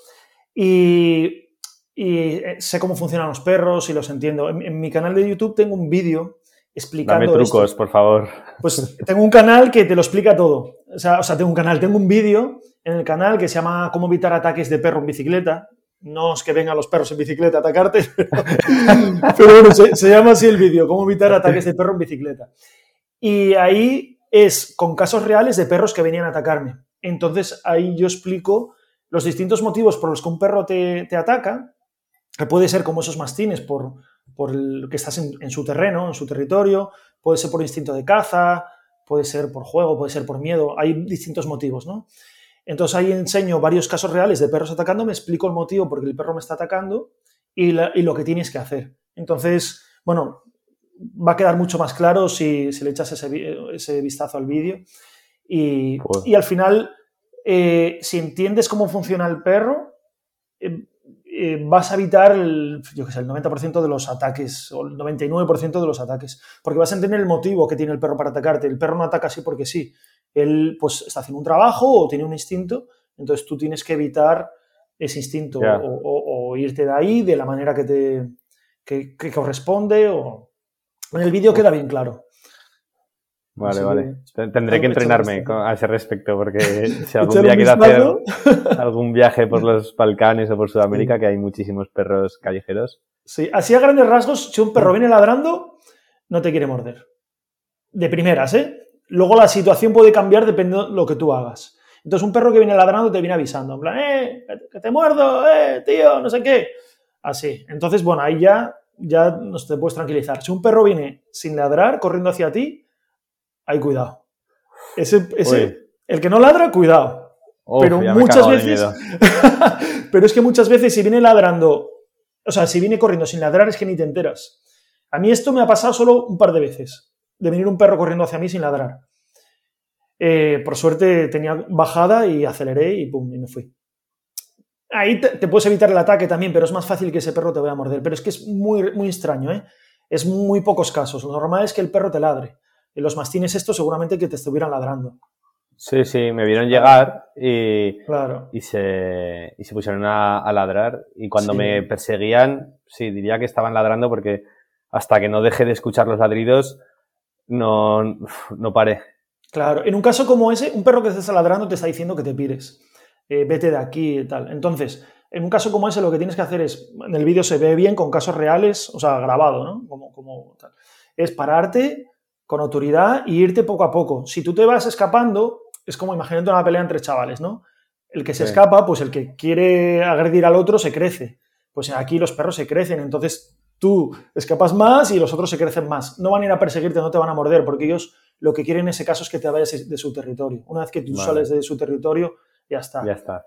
y, eh, sé cómo funcionan los perros y los entiendo. en mi canal de YouTube tengo un vídeo explicando. Dame trucos, por favor. Pues tengo un canal que te lo explica todo. O sea, tengo un canal, tengo un vídeo en el canal que se llama Cómo evitar ataques de perro en bicicleta. No es que vengan los perros en bicicleta a atacarte, pero, bueno, se, llama así el vídeo, Cómo evitar ataques de perro en bicicleta. Y ahí es con casos reales de perros que venían a atacarme. Entonces ahí yo explico los distintos motivos por los que un perro te, ataca, que puede ser como esos mastines, por, por el, que estás en, su terreno, en su territorio, puede ser por instinto de caza, puede ser por juego, puede ser por miedo, hay distintos motivos, ¿no? Entonces ahí enseño varios casos reales de perros atacando, me explico el motivo por el perro me está atacando y, lo que tienes que hacer. Entonces, bueno, va a quedar mucho más claro si, le echas ese, vistazo al vídeo. Y, y, al final, eh, si entiendes cómo funciona el perro, eh, eh, vas a evitar el, yo el 90% de los ataques o el 99% de los ataques, porque vas a entender el motivo que tiene el perro para atacarte. El perro no ataca así porque sí. Él pues está haciendo un trabajo o tiene un instinto, entonces tú tienes que evitar ese instinto o, irte de ahí de la manera que te que corresponde o en el vídeo queda bien claro. Vale, vale. Tendré que entrenarme a ese respecto porque si algún día quiero hacer algún viaje por los Balcanes o por Sudamérica, que hay muchísimos perros callejeros. Sí, así a grandes rasgos, si un perro viene ladrando, no te quiere morder. De primeras, ¿eh? Luego la situación puede cambiar dependiendo de lo que tú hagas. Entonces un perro que viene ladrando te viene avisando, en plan, eh, que te muerdo, eh, tío, no sé qué. Así. Entonces, bueno, ahí ya, ya te puedes tranquilizar. Si un perro viene sin ladrar, corriendo hacia ti, hay cuidado. Ese, el que no ladra, cuidado. pero muchas veces. pero es que muchas veces, si viene ladrando, o sea, si viene corriendo sin ladrar, es que ni te enteras. A mí esto me ha pasado solo un par de veces, de venir un perro corriendo hacia mí sin ladrar. Eh, por suerte tenía bajada y aceleré y pum, y me fui. Ahí te, puedes evitar el ataque también, pero es más fácil que ese perro te vaya a morder. Pero es que es muy, muy extraño, ¿eh? Es muy pocos casos. Lo normal es que el perro te ladre los mastines estos seguramente que te estuvieran ladrando. Sí, sí, me vieron llegar y, y, se, y se pusieron a, ladrar. Y cuando me perseguían, sí, diría que estaban ladrando porque hasta que no deje de escuchar los ladridos, no, no paré. Claro, en un caso como ese, un perro que te está ladrando te está diciendo que te pires, eh, vete de aquí y tal. Entonces, en un caso como ese, lo que tienes que hacer es, en el vídeo se ve bien con casos reales, o sea, grabado, ¿no? Como, como tal. Es pararte, con autoridad y irte poco a poco. Si tú te vas escapando, es como imagínate una pelea entre chavales, ¿no? El que se escapa, pues el que quiere agredir al otro se crece. Pues aquí los perros se crecen, entonces tú escapas más y los otros se crecen más. No van a ir a perseguirte, no te van a morder, porque ellos lo que quieren en ese caso es que te vayas de su territorio. Una vez que tú sales de su territorio, ya está. Ya está.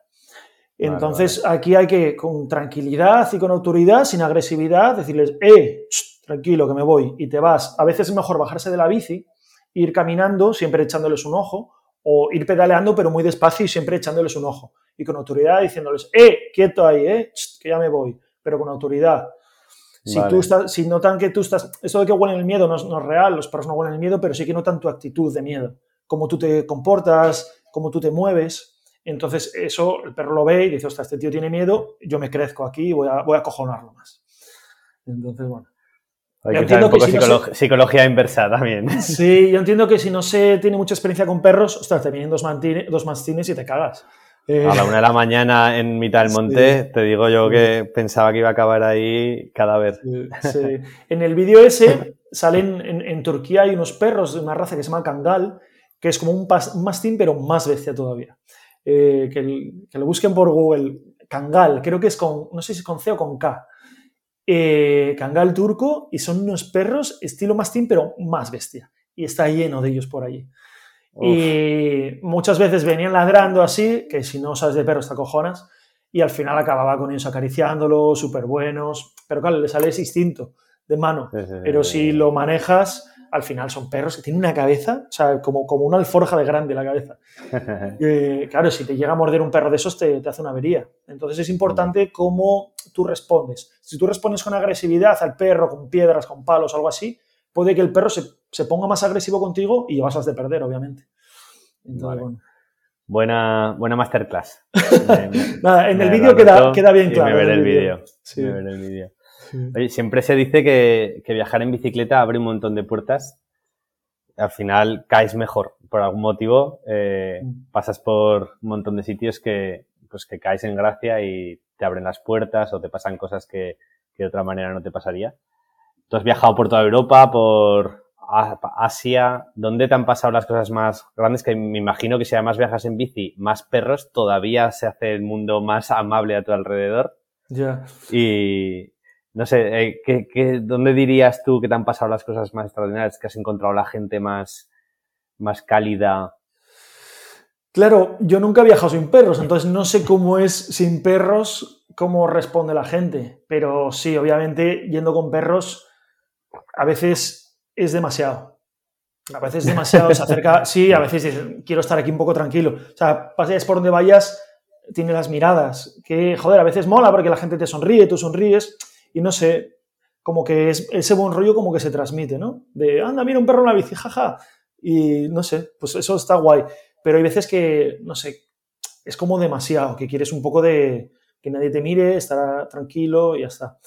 Entonces aquí hay que, con tranquilidad y con autoridad, sin agresividad, decirles, eh, tranquilo, que me voy, y te vas. A veces es mejor bajarse de la bici, ir caminando, siempre echándoles un ojo, o ir pedaleando, pero muy despacio y siempre echándoles un ojo. Y con autoridad diciéndoles, ¡eh! Quieto ahí, ¿eh? que ya me voy, pero con autoridad. Si, tú estás, si notan que tú estás. Eso de que huelen el miedo no es, no es, real, los perros no huelen el miedo, pero sí que notan tu actitud de miedo. Cómo tú te comportas, cómo tú te mueves. Entonces, eso el perro lo ve y dice, ostras, este tío tiene miedo, yo me crezco aquí y voy a, voy a acojonarlo más. Entonces, bueno. Hay que un poco psicología inversa también. Sí, yo entiendo que si no se tiene mucha experiencia con perros, ostras, te vienen dos, dos mastines y te cagas. Eh, a la una de la mañana en mitad del monte, te digo yo que pensaba que iba a acabar ahí cadáver. Sí, En el vídeo ese salen en, Turquía hay unos perros de una raza que se llama Kangal, que es como un, mastín, pero más bestia todavía. Eh, que, que, lo busquen por Google. Kangal, creo que es con, no sé si es con C o con K eh, Kangal turco y son unos perros estilo mastín, pero más bestia. Y está lleno de ellos por allí. Y muchas veces venían ladrando así, que si no sabes de perros te acojonas, y al final acababa con ellos acariciándolos, súper buenos. Pero claro, le sale ese instinto de mano. Pero si lo manejas, al final son perros que tienen una cabeza, o sea, como, como una alforja de grande la cabeza. claro, si te llega a morder un perro de esos, te, te hace una avería. Entonces es importante cómo tú respondes. Si tú respondes con agresividad al perro, con piedras, con palos, algo así, puede que el perro se, se ponga más agresivo contigo y vas a de perder, obviamente. Buena, buena masterclass. Nada, en el vídeo queda, queda, bien claro. Me el vídeo. Sí. el vídeo. Oye, siempre se dice que, viajar en bicicleta abre un montón de puertas. Al final caes mejor. Por algún motivo eh, mm. pasas por un montón de sitios que, pues, que caes en gracia y te abren las puertas o te pasan cosas que, de otra manera no te pasaría. Tú has viajado por toda Europa, por, Asia, ¿dónde te han pasado las cosas más grandes? Que me imagino que si además viajas en bici, más perros, todavía se hace el mundo más amable a tu alrededor. Ya. Y no sé, eh, ¿qué, dónde dirías tú que te han pasado las cosas más extraordinarias? ¿Que has encontrado la gente más, más cálida? Claro, yo nunca he viajado sin perros, entonces no sé cómo es sin perros, cómo responde la gente. Pero sí, obviamente, yendo con perros, a veces es demasiado. A veces demasiado se acerca. Sí, a veces quiero estar aquí un poco tranquilo. O sea, pases por donde vayas, tiene las miradas. Que, joder, a veces mola porque la gente te sonríe, tú sonríes. Y no sé, como que es, ese buen rollo como que se transmite, ¿no? De, anda, mira un perro en la bici, jaja. Y no sé, pues eso está guay. Pero hay veces que, no sé, es como demasiado, que quieres un poco de que nadie te mire, estar tranquilo y ya está.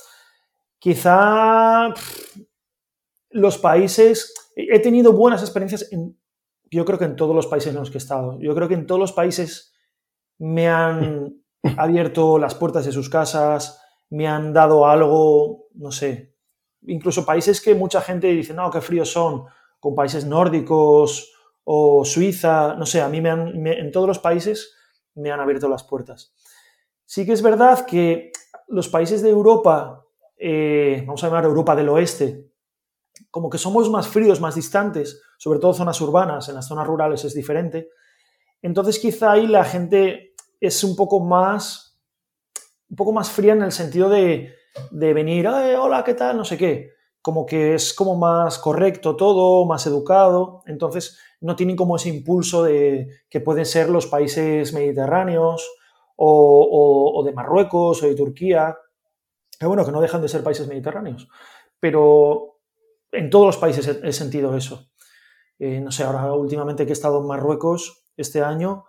Quizá los países, he tenido buenas experiencias en, yo creo que en todos los países en los que he estado. Yo creo que en todos los países me han abierto las puertas de sus casas, me han dado algo, no sé, incluso países que mucha gente dice, no, qué fríos son, con países nórdicos o Suiza, no sé, a mí me han, en todos los países me han abierto las puertas. Sí que es verdad que los países de Europa, eh, vamos a llamar Europa del Oeste, como que somos más fríos, más distantes, sobre todo zonas urbanas, en las zonas rurales es diferente. Entonces quizá ahí la gente es un poco más, un poco más fría en el sentido de, de venir, hola, ¿qué tal? No sé qué. Como que es como más correcto todo, más educado. Entonces no tienen como ese impulso de que pueden ser los países mediterráneos o, de Marruecos o de Turquía. Que bueno, que no dejan de ser países mediterráneos. Pero en todos los países he, sentido eso. Eh, no sé, ahora últimamente que he estado en Marruecos este año,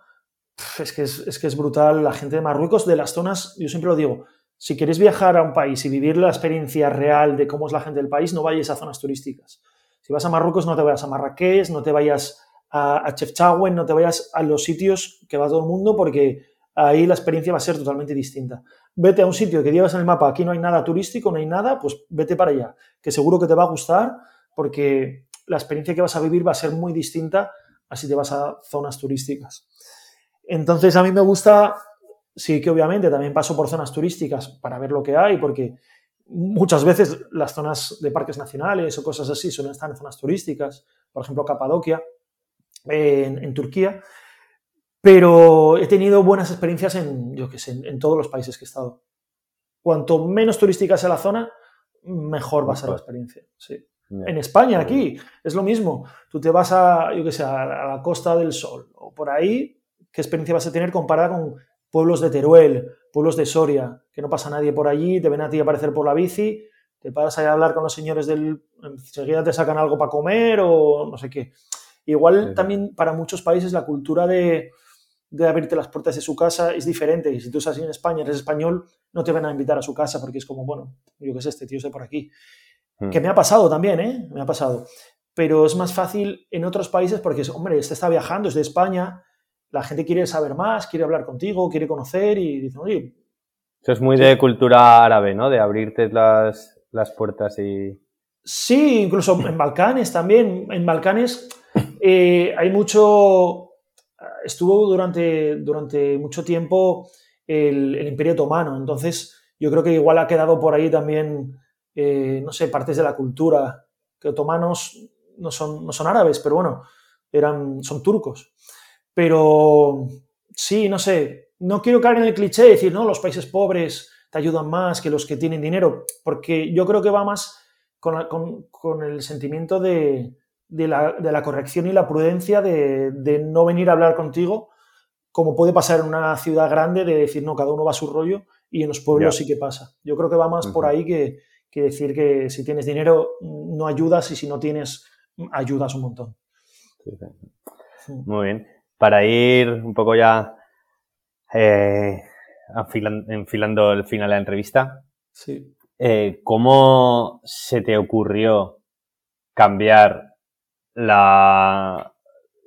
es que es, brutal la gente de Marruecos, de las zonas, yo siempre lo digo, si queréis viajar a un país y vivir la experiencia real de cómo es la gente del país, no vayáis a zonas turísticas. Si vas a Marruecos, no te vayas a Marrakech, no te vayas a, a Chefchaouen, no te vayas a los sitios que va todo el mundo, porque ahí la experiencia va a ser totalmente distinta. Vete a un sitio que llevas en el mapa, aquí no hay nada turístico, no hay nada, pues vete para allá, que seguro que te va a gustar porque la experiencia que vas a vivir va a ser muy distinta a si te vas a zonas turísticas. Entonces a mí me gusta, sí que obviamente también paso por zonas turísticas para ver lo que hay, porque muchas veces las zonas de parques nacionales o cosas así suelen estar en zonas turísticas, por ejemplo Capadocia, en, en Turquía, pero he tenido buenas experiencias en, yo qué sé, en, todos los países que he estado. Cuanto menos turística sea la zona, mejor va a ser la experiencia. Sí. En España, aquí, es lo mismo. Tú te vas a, yo sé, a la Costa del Sol o por ahí, ¿qué experiencia vas a tener comparada con pueblos de Teruel, pueblos de Soria, que no pasa nadie por allí, te ven a ti aparecer por la bici, te pasas a hablar con los señores del... enseguida te sacan algo para comer o no sé qué. Igual también para muchos países la cultura de, de abrirte las puertas de su casa es diferente. Y si tú estás en España, eres español, no te van a invitar a su casa porque es como, bueno, yo qué sé, este tío está por aquí. Hmm. Que me ha pasado también, ¿eh? Me ha pasado. Pero es más fácil en otros países porque, hombre, este está viajando, es de España, la gente quiere saber más, quiere hablar contigo, quiere conocer y dicen, oye. Eso es muy de cultura árabe, ¿no? De abrirte las, las puertas y. Sí, incluso en Balcanes también. En Balcanes eh, hay mucho estuvo durante, durante mucho tiempo el, Imperio Otomano, entonces yo creo que igual ha quedado por ahí también, eh, no sé, partes de la cultura, que otomanos no son, no son árabes, pero bueno, eran, son turcos. Pero sí, no sé, no quiero caer en el cliché de decir, no, los países pobres te ayudan más que los que tienen dinero, porque yo creo que va más con el sentimiento de, de la, corrección y la prudencia de, no venir a hablar contigo, como puede pasar en una ciudad grande, de decir, no, cada uno va a su rollo, y en los pueblos sí que pasa. Yo creo que va más por ahí que, decir que si tienes dinero no ayudas y si no tienes, ayudas un montón. Muy bien. Para ir un poco ya eh, enfilando el final de la entrevista, sí. Eh, ¿cómo se te ocurrió cambiar la,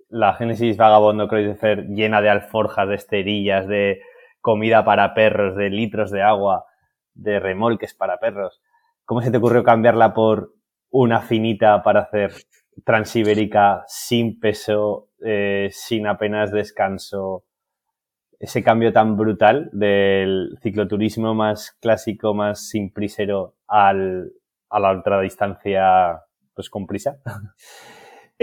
la Génesis Vagabondo Cruiser llena de alforjas, de esterillas, de comida para perros, de litros de agua, de remolques para perros. ¿Cómo se te ocurrió cambiarla por una finita para hacer transibérica sin peso, eh, sin apenas descanso, ese cambio tan brutal del cicloturismo más clásico, más sin prisero al, a la ultradistancia pues con prisa?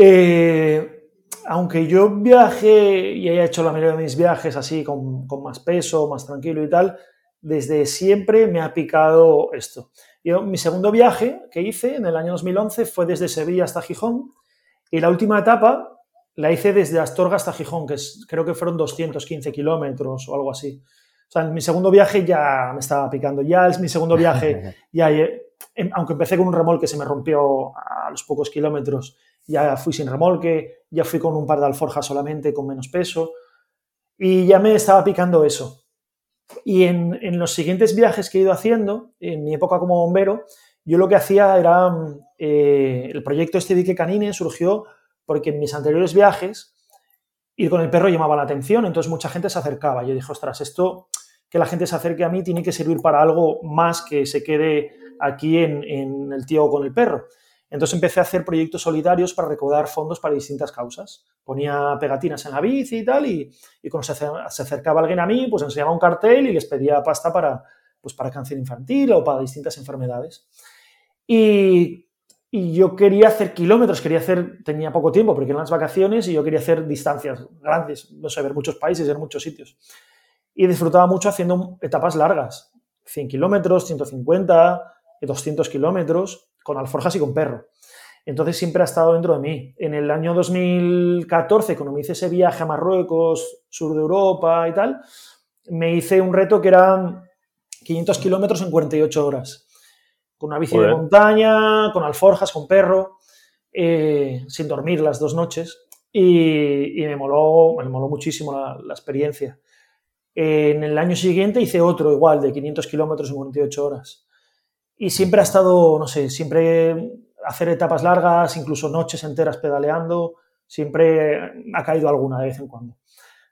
Eh, aunque yo viaje y haya hecho la mayoría de mis viajes así con, con, más peso, más tranquilo y tal, desde siempre me ha picado esto. Mi segundo viaje que hice en el año 2011 fue desde Sevilla hasta Gijón y la última etapa la hice desde Astorga hasta Gijón, que es, creo que fueron 215 kilómetros o algo así. O sea, en mi segundo viaje ya me estaba picando. Ya es mi segundo viaje, ya, em, aunque empecé con un remolque, se me rompió a los pocos kilómetros. Ya fui sin remolque, ya fui con un par de alforjas solamente, con menos peso. Y ya me estaba picando eso. Y en, en los siguientes viajes que he ido haciendo, en mi época como bombero, yo lo que hacía era, eh, el proyecto este Dique Canine surgió porque en mis anteriores viajes ir con el perro llamaba la atención, entonces mucha gente se acercaba. Yo dije, ostras, esto que la gente se acerque a mí tiene que servir para algo más que se quede aquí en, el tío con el perro. Entonces empecé a hacer proyectos solitarios para recaudar fondos para distintas causas. Ponía pegatinas en la bici y tal, y, cuando se, se, acercaba alguien a mí, pues enseñaba un cartel y les pedía pasta para, pues para cáncer infantil o para distintas enfermedades. Y y yo quería hacer kilómetros, quería hacer, tenía poco tiempo porque eran las vacaciones y yo quería hacer distancias grandes, no sé, ver muchos países, ver muchos sitios. Y disfrutaba mucho haciendo etapas largas, 100 kilómetros, 150, 200 kilómetros, con alforjas y con perro. Entonces siempre ha estado dentro de mí. En el año 2014, cuando me hice ese viaje a Marruecos, sur de Europa y tal, me hice un reto que eran 500 kilómetros en 48 horas con una bici de montaña, con alforjas, con perro, eh, sin dormir las dos noches. Y, me, moló, me moló muchísimo la, experiencia. en el año siguiente hice otro igual, de 500 kilómetros en 48 horas. Y siempre ha estado, no sé, siempre hacer etapas largas, incluso noches enteras pedaleando, siempre ha caído alguna de vez en cuando.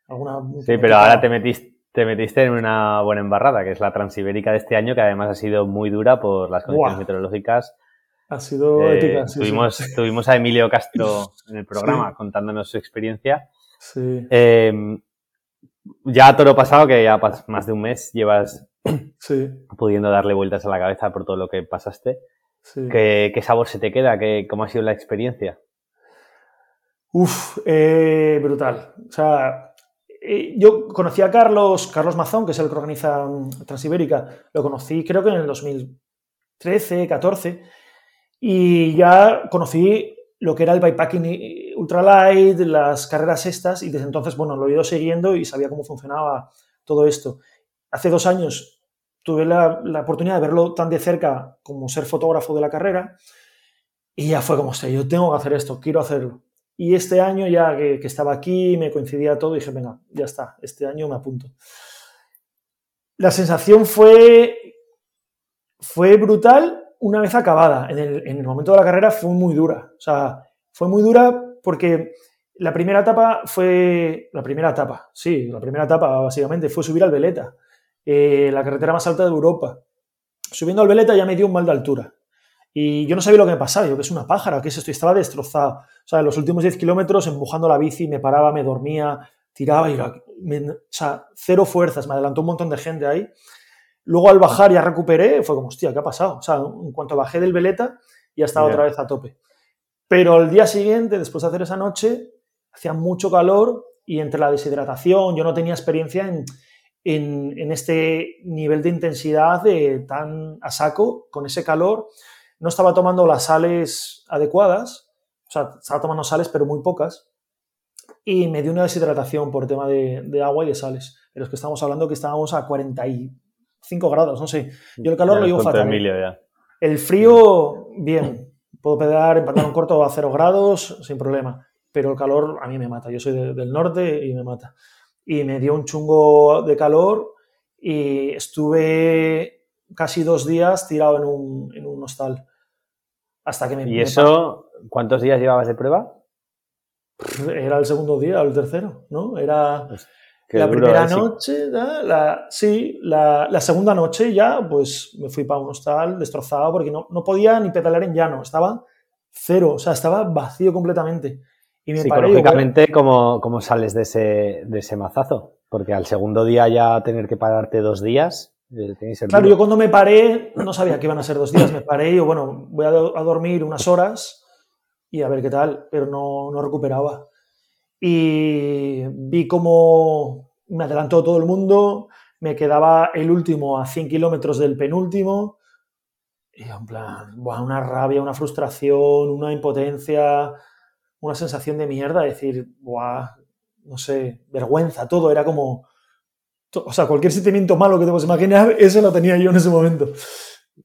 Alguna, sí, pero ahora te metiste, te metiste en una buena embarrada, que es la transibérica de este año, que además ha sido muy dura por las condiciones meteorológicas. Ha sido eh, épica, tuvimos, tuvimos a Emilio Castro en el programa contándonos su experiencia. Sí. Eh, ya a toro pasado, que ya más de un mes llevas pudiendo darle vueltas a la cabeza por todo lo que pasaste. ¿Qué, ¿Qué, sabor se te queda? ¿Qué, ¿Cómo ha sido la experiencia? Uf, eh, brutal. O sea, yo conocí a Carlos, Carlos Mazón, que es el que organiza mm, Transibérica, lo conocí creo que en el 2013, 14, y ya conocí lo que era el bikepacking ultralight, las carreras estas, y desde entonces, bueno, lo he ido siguiendo y sabía cómo funcionaba todo esto. Hace dos años tuve la, oportunidad de verlo tan de cerca como ser fotógrafo de la carrera, y ya fue como, sé, yo tengo que hacer esto, quiero hacerlo. Y este año ya que, estaba aquí, me coincidía todo, dije, venga, ya está, este año me apunto. La sensación fue, fue brutal una vez acabada. En el, en el momento de la carrera fue muy dura. O sea, fue muy dura porque la primera etapa fue, la primera etapa, sí, la primera etapa básicamente fue subir al Veleta, eh, la carretera más alta de Europa. Subiendo al Veleta ya me dio un mal de altura. Y yo no sabía lo que me pasaba, yo que es una pájara, que es esto, y estaba destrozado. O sea, en los últimos 10 kilómetros empujando la bici, me paraba, me dormía, tiraba, y o sea, cero fuerzas, me adelantó un montón de gente ahí. Luego al bajar ya recuperé, fue como, hostia, ¿qué ha pasado? O sea, en cuanto bajé del veleta, ya estaba otra vez a tope. Pero al día siguiente, después de hacer esa noche, hacía mucho calor y entre la deshidratación, yo no tenía experiencia en, en, en este nivel de intensidad de tan a saco, con ese calor no estaba tomando las sales adecuadas, o sea, estaba tomando sales pero muy pocas, y me dio una deshidratación por tema de, agua y de sales. Pero es que estamos hablando que estábamos a 45 grados, no sé. Yo el calor lo llevo fatal. El frío, bien. Puedo pedar en pantalón corto a 0 grados sin problema. Pero el calor a mí me mata. Yo soy del norte y me mata. Y me dio un chungo de calor y estuve casi dos días tirado en un, en hostal. Hasta que me. ¿Y eso cuántos días llevabas de prueba? Era el segundo día el tercero, ¿no? Era. Pues, la primera noche, la, sí, la, la, segunda noche ya, pues me fui para un hostal destrozado porque no, no podía ni pedalar en llano, estaba cero, o sea, estaba vacío completamente. Y me Psicológicamente, ¿cómo, ¿cómo, sales de ese, de ese mazazo? Porque al segundo día ya tener que pararte dos días, eh, Claro, yo cuando me paré, no sabía que iban a ser dos días, me paré y yo, bueno, voy a, a dormir unas horas y a ver qué tal, pero no, no recuperaba. Y vi cómo me adelantó todo el mundo, me quedaba el último a 100 kilómetros del penúltimo, y en plan, una rabia, una frustración, una impotencia, una sensación de mierda, decir, buah, no sé, vergüenza, todo, era como, o sea, cualquier sentimiento malo que te puedas imaginar, ese lo tenía yo en ese momento.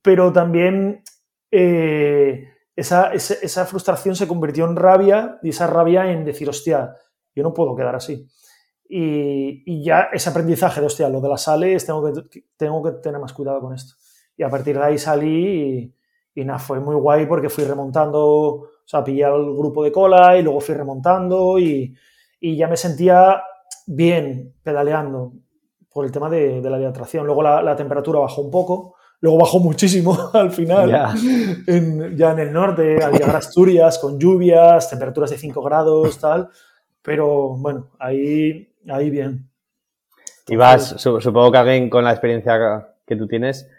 Pero también eh, esa, esa, frustración se convirtió en rabia y esa rabia en decir, hostia, yo no puedo quedar así. Y, y ya ese aprendizaje de, hostia, lo de las sales, tengo que, tengo que tener más cuidado con esto. Y a partir de ahí salí y, nada, fue muy guay porque fui remontando, o sea, pillé al grupo de cola y luego fui remontando y, y ya me sentía bien pedaleando por el tema de, de la hidratación. Luego la, la, temperatura bajó un poco, luego bajó muchísimo al final, En, ya en el norte, al llegar a Asturias, con lluvias, temperaturas de 5 grados, tal, pero bueno, ahí, ahí bien. Y vas, supongo que alguien con la experiencia que tú tienes,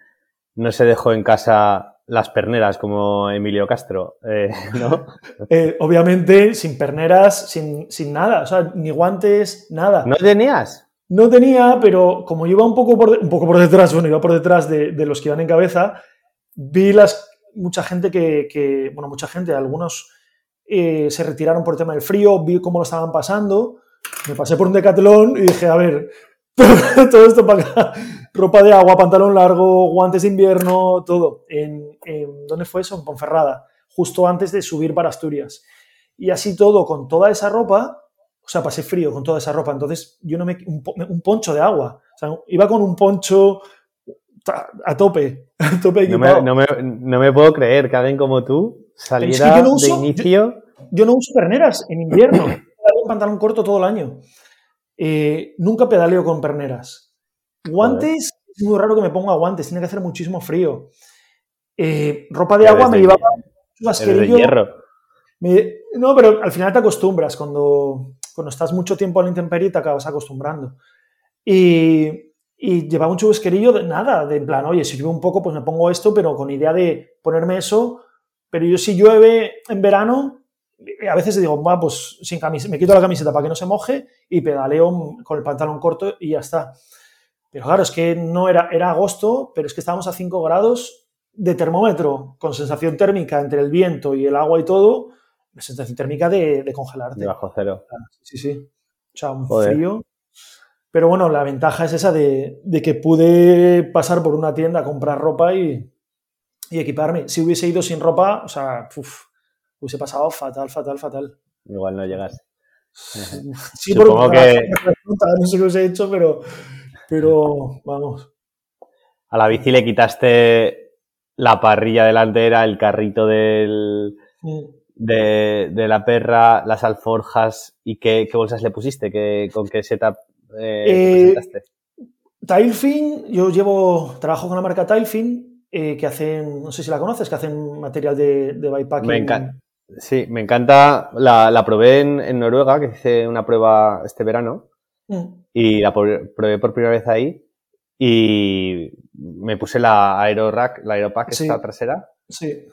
no se dejó en casa las perneras como Emilio Castro, eh, ¿no? Eh, obviamente sin perneras, sin, sin, nada, o sea, ni guantes, nada. ¿No tenías? No tenía, pero como iba un poco por, detrás, bueno, iba por detrás de, los que iban en cabeza, vi las, mucha gente que, que bueno, mucha gente, algunos eh, se retiraron por el tema del frío, vi cómo lo estaban pasando, me pasé por un decatlón y dije, a ver, todo esto para acá. Ropa de agua, pantalón largo, guantes de invierno, todo. En, ¿Dónde fue eso? En Ponferrada, justo antes de subir para Asturias. Y así todo, con toda esa ropa, o sea, pasé frío con toda esa ropa. Entonces, yo no me. Un, poncho de agua. O sea, iba con un poncho a tope. A tope no, me, no, me, no, me, puedo creer que alguien como tú saliera de inicio. Yo, no uso perneras en invierno. un pantalón corto todo el año. Eh, nunca pedaleo con perneras. Guantes, es muy raro que me ponga guantes, tiene que hacer muchísimo frío. Eh, ropa de agua me llevaba de hierro. no, pero al final te acostumbras. Cuando, cuando estás mucho tiempo en la intemperie te acabas acostumbrando. Y, llevaba un chubasquerillo de nada, de en plan, oye, si llueve un poco, pues me pongo esto, pero con idea de ponerme eso. Pero yo si llueve en verano, a veces digo, va, pues sin camiseta, me quito la camiseta para que no se moje y pedaleo con el pantalón corto y ya está. Pero claro, es que no era, era agosto, pero es que estábamos a 5 grados de termómetro, con sensación térmica entre el viento y el agua y todo, sensación térmica de, de congelarte. De bajo cero. Sí, sí. O sea, un frío. Pero bueno, la ventaja es esa de, de, que pude pasar por una tienda a comprar ropa y, y equiparme. Si hubiese ido sin ropa, o sea, uf, hubiese pasado fatal, fatal, fatal. Igual no llegas. Sí, Supongo que... No sé qué os he hecho, pero, pero vamos. A la bici le quitaste la parrilla delantera, el carrito del, de, de, la perra, las alforjas y qué, qué bolsas le pusiste, ¿Qué, con qué setup eh, eh, presentaste. Tailfin, yo llevo, trabajo con la marca Tailfin, eh, que hacen, no sé si la conoces, que hacen material de, de bikepacking. Me encanta. Sí, me encanta. La, la probé en, Noruega, que hice una prueba este verano. Mm. Y la probé por primera vez ahí. Y me puse la Aerorack, la Aeropack, esta trasera. Sí.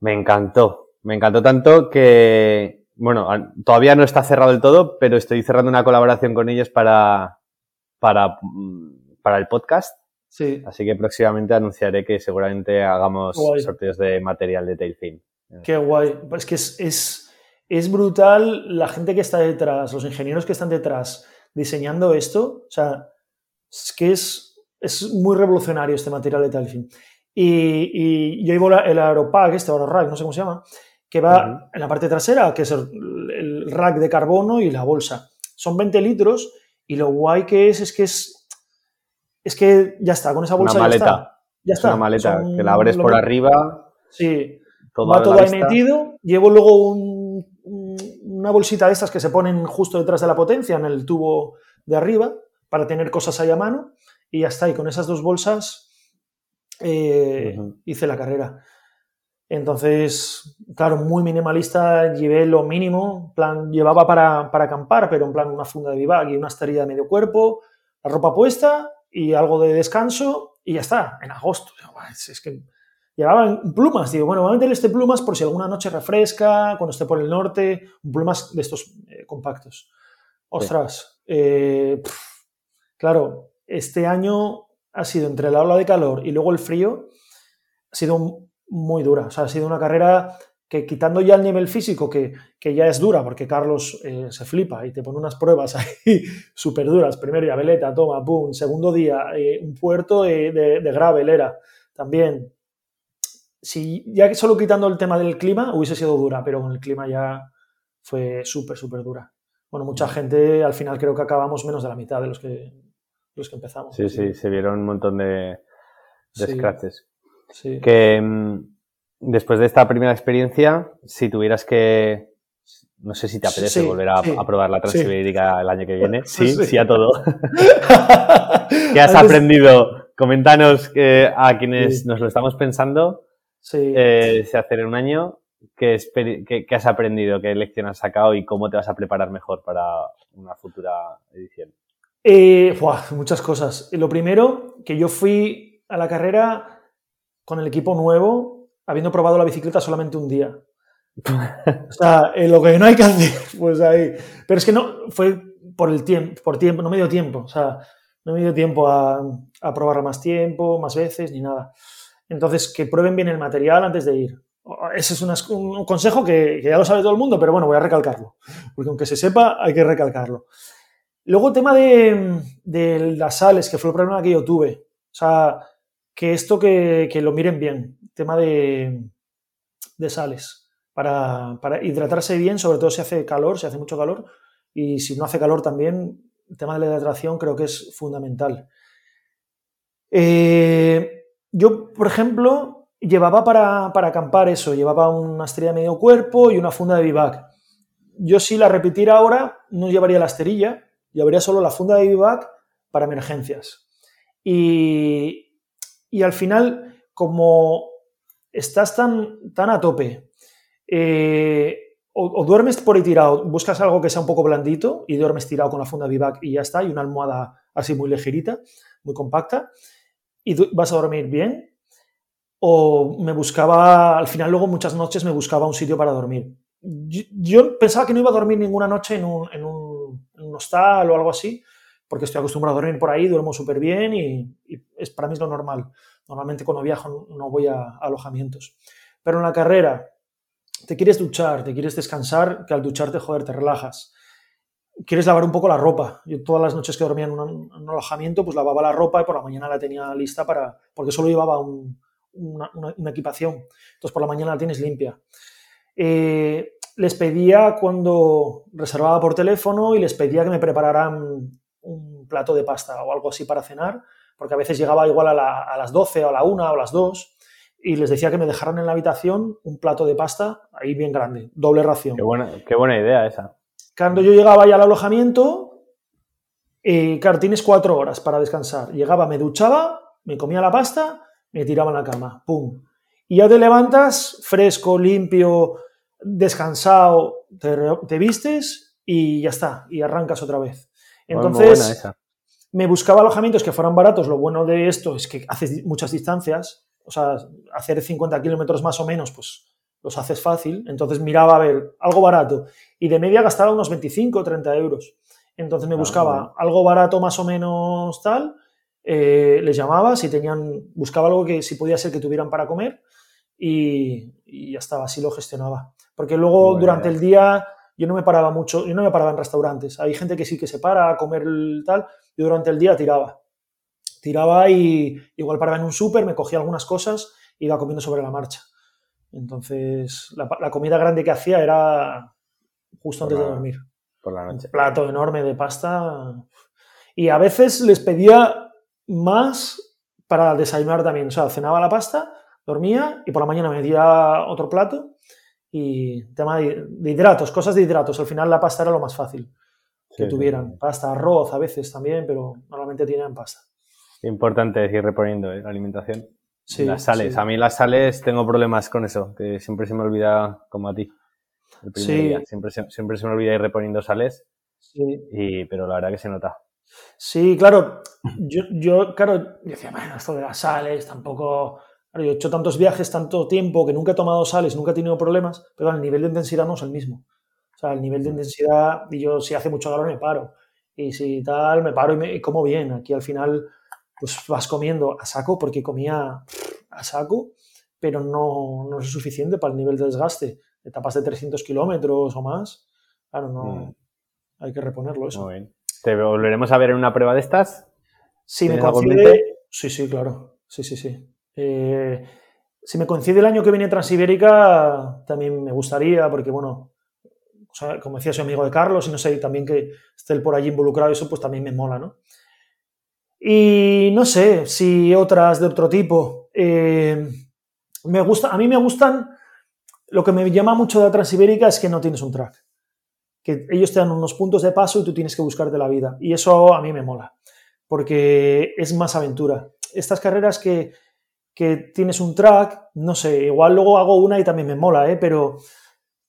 Me encantó. Me encantó tanto que, bueno, todavía no está cerrado del todo, pero estoy cerrando una colaboración con ellos para, para, para el podcast. Sí. Así que próximamente anunciaré que seguramente hagamos sorteos de material de Tailfin. Qué guay. Es que es, es, brutal la gente que está detrás, los ingenieros que están detrás diseñando esto. O sea, es que es, es muy revolucionario este material de Tailfin. Y, y yo llevo el Aeropack, este Aerorack, no sé cómo se llama, que va en la parte trasera, que es el, rack de carbono y la bolsa. Son 20 litros y lo guay que es es que es, es que ya está, con esa bolsa una maleta. ya está. Ya está. Una maleta que la abres por arriba. Sí, va todo ahí metido. Llevo luego una bolsita de estas que se ponen justo detrás de la potencia en el tubo de arriba para tener cosas ahí a mano y ya está. Y con esas dos bolsas eh, hice la carrera. Entonces, claro, muy minimalista, llevé lo mínimo, plan, llevaba para, para acampar, pero en plan una funda de vivac y una esterilla de medio cuerpo, la ropa puesta y algo de descanso y ya está, en agosto. Es que llevaba plumas, digo, bueno, voy a meter este plumas por si alguna noche refresca, cuando esté por el norte, plumas de estos eh, compactos. Ostras, eh, claro, este año ha sido entre la ola de calor y luego el frío, ha sido muy dura. O sea, ha sido una carrera que quitando ya el nivel físico, que, ya es dura, porque Carlos eh, se flipa y te pone unas pruebas ahí súper duras. Primero ya veleta, toma, pum. Segundo día, eh, un puerto eh, de, de gravel era también. Si ya que solo quitando el tema del clima, hubiese sido dura, pero con el clima ya fue súper, súper dura. Bueno, mucha gente, al final creo que acabamos menos de la mitad de los que, los que empezamos. Sí, sí, se vieron un montón de, de scratches. Que mm, después de esta primera experiencia, si tuvieras que. No sé si te apetece volver a, probar la Transibérica el año que viene. Sí, sí, a todo. ¿Qué has aprendido? Coméntanos que a quienes nos lo estamos pensando, eh, se hace en un año, ¿qué, has aprendido? ¿Qué lección has sacado y cómo te vas a preparar mejor para una futura edición? Eh, muchas cosas. Lo primero, que yo fui a la carrera con el equipo nuevo, habiendo probado la bicicleta solamente un día. o sea, lo que no hay que hacer, pues ahí. Pero es que no, fue por el tiempo, por tiempo, no me dio tiempo. O sea, no me dio tiempo a, a probarla más tiempo, más veces, ni nada. Entonces, que prueben bien el material antes de ir. Ese es un, consejo que, ya lo sabe todo el mundo, pero bueno, voy a recalcarlo. Porque aunque se sepa, hay que recalcarlo. Luego, tema de, de las sales, que fue el problema que yo tuve. O sea, que esto que, lo miren bien, tema de, sales, para, hidratarse bien, sobre todo si hace calor, si hace mucho calor, y si no hace calor también, el tema de la hidratación creo que es fundamental. Eh, yo, por ejemplo, llevaba para, acampar eso, llevaba una esterilla de medio cuerpo y una funda de vivac. Yo si la repitiera ahora, no llevaría la esterilla, llevaría solo la funda de vivac para emergencias. Y, y al final, como estás tan, tan a tope, eh, o, duermes por ahí tirado, buscas algo que sea un poco blandito y duermes tirado con la funda vivac y ya está, y una almohada así muy ligerita, muy compacta, y vas a dormir bien. O me buscaba, al final luego muchas noches me buscaba un sitio para dormir. Yo, pensaba que no iba a dormir ninguna noche en un, en un, en un hostal o algo así, porque estoy acostumbrado a dormir por ahí, duermo súper bien y, es, para mí es lo normal. Normalmente cuando viajo no voy a, alojamientos. Pero en la carrera te quieres duchar, te quieres descansar, que al ducharte, joder, te relajas. Quieres lavar un poco la ropa. Yo todas las noches que dormía en un, alojamiento, pues lavaba la ropa y por la mañana la tenía lista para, porque solo llevaba una, equipación. Entonces por la mañana la tienes limpia. Eh, les pedía cuando reservaba por teléfono y les pedía que me prepararan un plato de pasta o algo así para cenar, porque a veces llegaba igual a, las 12 o a la 1 o a las 2 y les decía que me dejaran en la habitación un plato de pasta ahí bien grande, doble ración. Qué buena, qué buena idea esa. Cuando yo llegaba ya al alojamiento, eh, claro, tienes cuatro horas para descansar. Llegaba, me duchaba, me comía la pasta, me tiraba en la cama, ¡pum! Y ya te levantas fresco, limpio, descansado, te vistes y ya está, y arrancas otra vez. Entonces, me buscaba alojamientos que fueran baratos. Lo bueno de esto es que haces muchas distancias, o sea, hacer 50 kilómetros más o menos, pues los haces fácil. Entonces miraba a ver algo barato y de media gastaba unos 25 o 30 euros. Entonces me ah, buscaba algo barato más o menos tal, eh, les llamaba, si tenían, buscaba algo que si podía ser que tuvieran para comer y, ya estaba, así lo gestionaba. Porque luego durante el día yo no me paraba mucho, yo no me paraba en restaurantes. Hay gente que sí que se para a comer tal, yo durante el día tiraba. Tiraba y igual paraba en un súper, me cogía algunas cosas e iba comiendo sobre la marcha. Entonces, la, comida grande que hacía era justo antes de dormir. Por la noche. Un plato enorme de pasta. Y a veces les pedía más para desayunar también. O sea, cenaba la pasta, dormía y por la mañana me metía otro plato y tema de, hidratos, cosas de hidratos. Al final la pasta era lo más fácil que tuvieran. Pasta, arroz a veces también, pero normalmente tienen pasta. Importante ir reponiendo ¿eh? la alimentación. Sí, las sales. A mí las sales tengo problemas con eso, que siempre se me olvida, como a ti. El primer Sí. día. Siempre, se, siempre se me olvida ir reponiendo sales, Sí. y, pero la verdad que se nota. Sí, claro. Yo, yo, claro, yo decía, bueno, esto de las sales, tampoco. Claro, yo he hecho tantos viajes, tanto tiempo, que nunca he tomado sales, nunca he tenido problemas, pero el nivel de intensidad no es el mismo. O sea, el nivel de intensidad, y yo si hace mucho calor me paro. Y si tal, me paro y, me, y como bien. Aquí al final, pues vas comiendo a saco, porque comía a saco, pero no, no es suficiente para el nivel de desgaste. Etapas de 300 kilómetros o más, claro, no. Mm. Hay que reponerlo eso. Muy bien. ¿Te volveremos a ver en una prueba de estas? Si me ¿Tienes algo en coincide. mente? Sí, sí, claro. Sí, sí, sí. Eh, si me coincide el año que viene Transibérica, también me gustaría, porque bueno, como decía, soy amigo de Carlos y no sé, también que esté él por allí involucrado, eso pues también me mola, ¿no? Y no sé si otras de otro tipo. Eh, me gusta, a mí me gustan. Lo que me llama mucho de la Transibérica es que no tienes un track. Que ellos te dan unos puntos de paso y tú tienes que buscarte la vida. Y eso a mí me mola porque es más aventura. Estas carreras que, que tienes un track, no sé, igual luego hago una y también me mola, ¿eh? pero,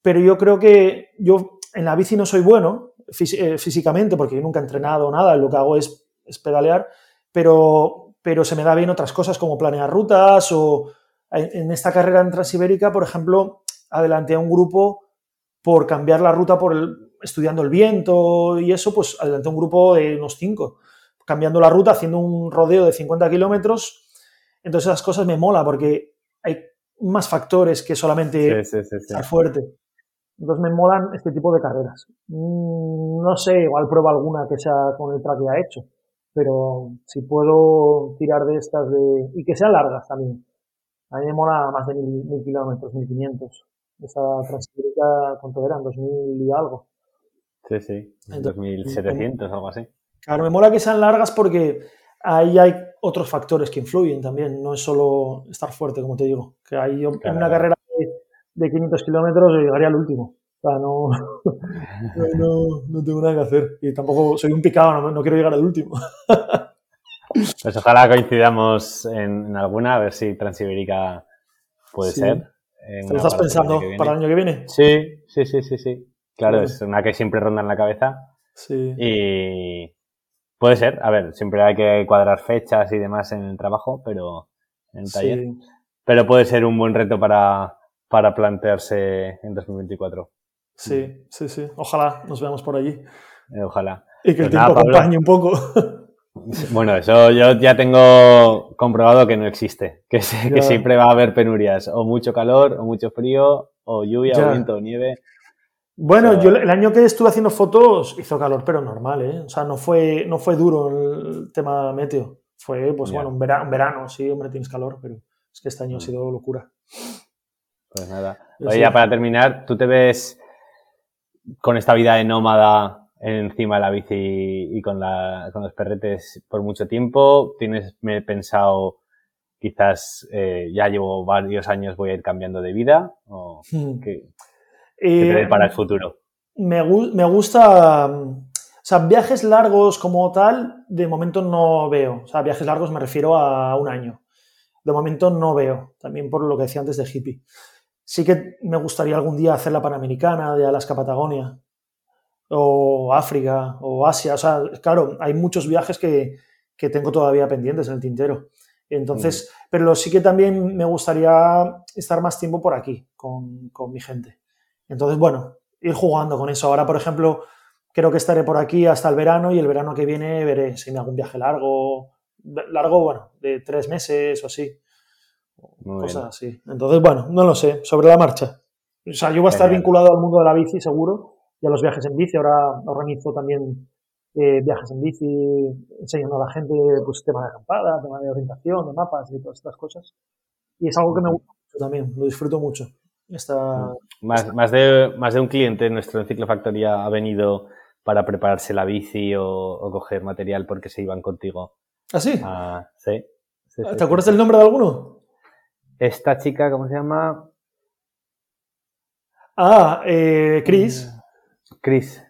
pero yo creo que yo en la bici no soy bueno fís- eh, físicamente, porque yo nunca he entrenado nada, lo que hago es, es pedalear, pero, pero se me da bien otras cosas como planear rutas o en, en esta carrera en Transibérica, por ejemplo, adelanté a un grupo por cambiar la ruta por el, estudiando el viento y eso, pues adelanté a un grupo de unos cinco cambiando la ruta, haciendo un rodeo de 50 kilómetros. Entonces esas cosas me mola porque hay más factores que solamente Sí, estar fuerte. Entonces me molan este tipo de carreras. Mm, No sé, igual pruebo alguna que sea con el track ya hecho, pero si puedo tirar de estas de... y que sean largas también. A mí me mola más de mil, mil kilómetros, mil quinientos. Esta Transibérica, ¿cuánto eran? Dos mil y algo. Sí, sí. Entonces, 2700, algo así. Claro, me mola que sean largas porque ahí hay otros factores que influyen también. No es solo estar fuerte, como te digo. Que yo en una carrera de, de 500 kilómetros yo llegaría al último. O sea, no, no, no- tengo nada que hacer. Y tampoco soy un picado, no, no quiero llegar al último. Pues ojalá coincidamos en, en alguna, a ver si Transibérica puede Sí. ser. ¿Te lo estás pensando para el año que viene? Sí, sí, sí, sí, sí. Claro, es una que siempre ronda en la cabeza Sí. y puede ser. A ver, siempre hay que cuadrar fechas y demás en el trabajo, pero en el taller. Sí. Pero puede ser un buen reto para, para plantearse en 2024. Sí, sí, sí. Ojalá nos veamos por allí. Eh, ojalá. Y que el Pues nada, tiempo Pablo. acompañe un poco. Bueno, eso yo ya tengo comprobado que no existe, que, se- que siempre va a haber penurias, o mucho calor, o mucho frío, o lluvia, Ya. o viento, o nieve. Bueno, O sea- yo el año que estuve haciendo fotos hizo calor, pero normal, ¿eh? O sea, no fue, no fue duro el tema meteo. Fue, pues bueno, un verano, verano, sí, hombre, tienes calor, pero es que este año ha Mm. sido locura. Pues nada. Oye, ya para terminar, ¿tú te ves con esta vida de nómada encima de la bici y con, la, con los perretes por mucho tiempo? ¿Tienes me he pensado, quizás eh, ya llevo varios años, voy a ir cambiando de vida? ¿O qué, qué Eh, para el futuro? me, gu- me gusta. mm, O sea, viajes largos como tal, de momento no veo. O sea, viajes largos me refiero a un año. De momento no veo. También por lo que decía antes de hippie. Sí que me gustaría algún día hacer la Panamericana de Alaska Patagonia. O África, o Asia. O sea, claro, hay muchos viajes que, que tengo todavía pendientes en el tintero. Entonces, pero sí que también me gustaría estar más tiempo por aquí, con, con mi gente. Entonces, bueno, ir jugando con eso. Ahora, por ejemplo, creo que estaré por aquí hasta el verano y el verano que viene veré si me hago un viaje largo, largo, bueno, de tres meses o así, Muy cosas bien. así. Entonces, bueno, no lo sé, sobre la marcha. O sea, yo voy a estar Genial. vinculado al mundo de la bici seguro y a los viajes en bici. Ahora organizo también eh, viajes en bici, enseñando a la gente pues tema de acampada, tema de orientación, de mapas y todas estas cosas. Y es algo que me gusta mucho también, lo disfruto mucho. Esta, Más, más, de, más de un cliente nuestro en Ciclofactoría ha venido para prepararse la bici o, o coger material porque se iban contigo. ¿Ah, sí? Ah, sí. Sí, sí, ¿Te sí, acuerdas sí. del nombre de alguno? Esta chica, ¿cómo se llama? Ah, eh, Chris. Chris.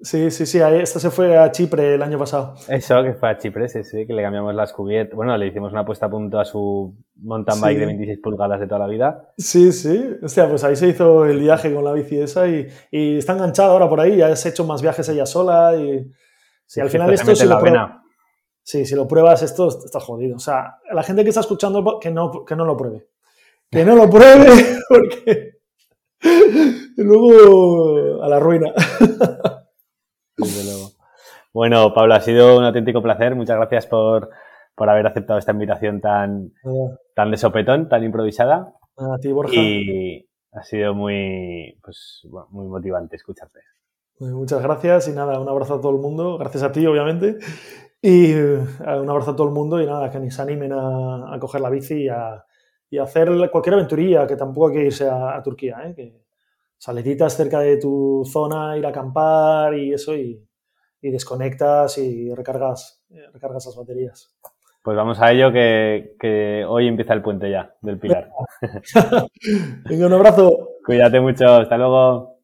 Sí, sí, sí. Esta se fue a Chipre el año pasado. Eso, que fue a Chipre, sí, sí, que le cambiamos las cubiertas. Bueno, le hicimos una puesta a punto a su mountain bike de 26 pulgadas de toda la vida. Sí, sí. O sea, pues ahí se hizo el viaje con la bici esa y, y está enganchada ahora por ahí. Ya has hecho más viajes ella sola y... Sí, al final esto si lo, pruebas, sí, si lo pruebas esto está jodido. O sea, la gente que está escuchando que no, que no lo pruebe. Que no lo pruebe porque luego a la ruina. Bueno, Pablo, ha sido un auténtico placer. Muchas gracias por, haber aceptado esta invitación tan, tan de sopetón, tan improvisada. A ti, Borja. Y ha sido muy, pues, muy motivante escucharte. Pues muchas gracias y nada, un abrazo a todo el mundo. Gracias a ti, obviamente. Y eh, un abrazo a todo el mundo y nada, que ni se animen a, coger la bici y a, hacer cualquier aventurilla, que tampoco hay que irse a, Turquía, ¿eh? que saletitas cerca de tu zona, ir a acampar y eso, y, desconectas y recargas, recargas las baterías. Pues vamos a ello, que, hoy empieza el puente ya del Pilar. Venga, un abrazo. Cuídate mucho, hasta luego.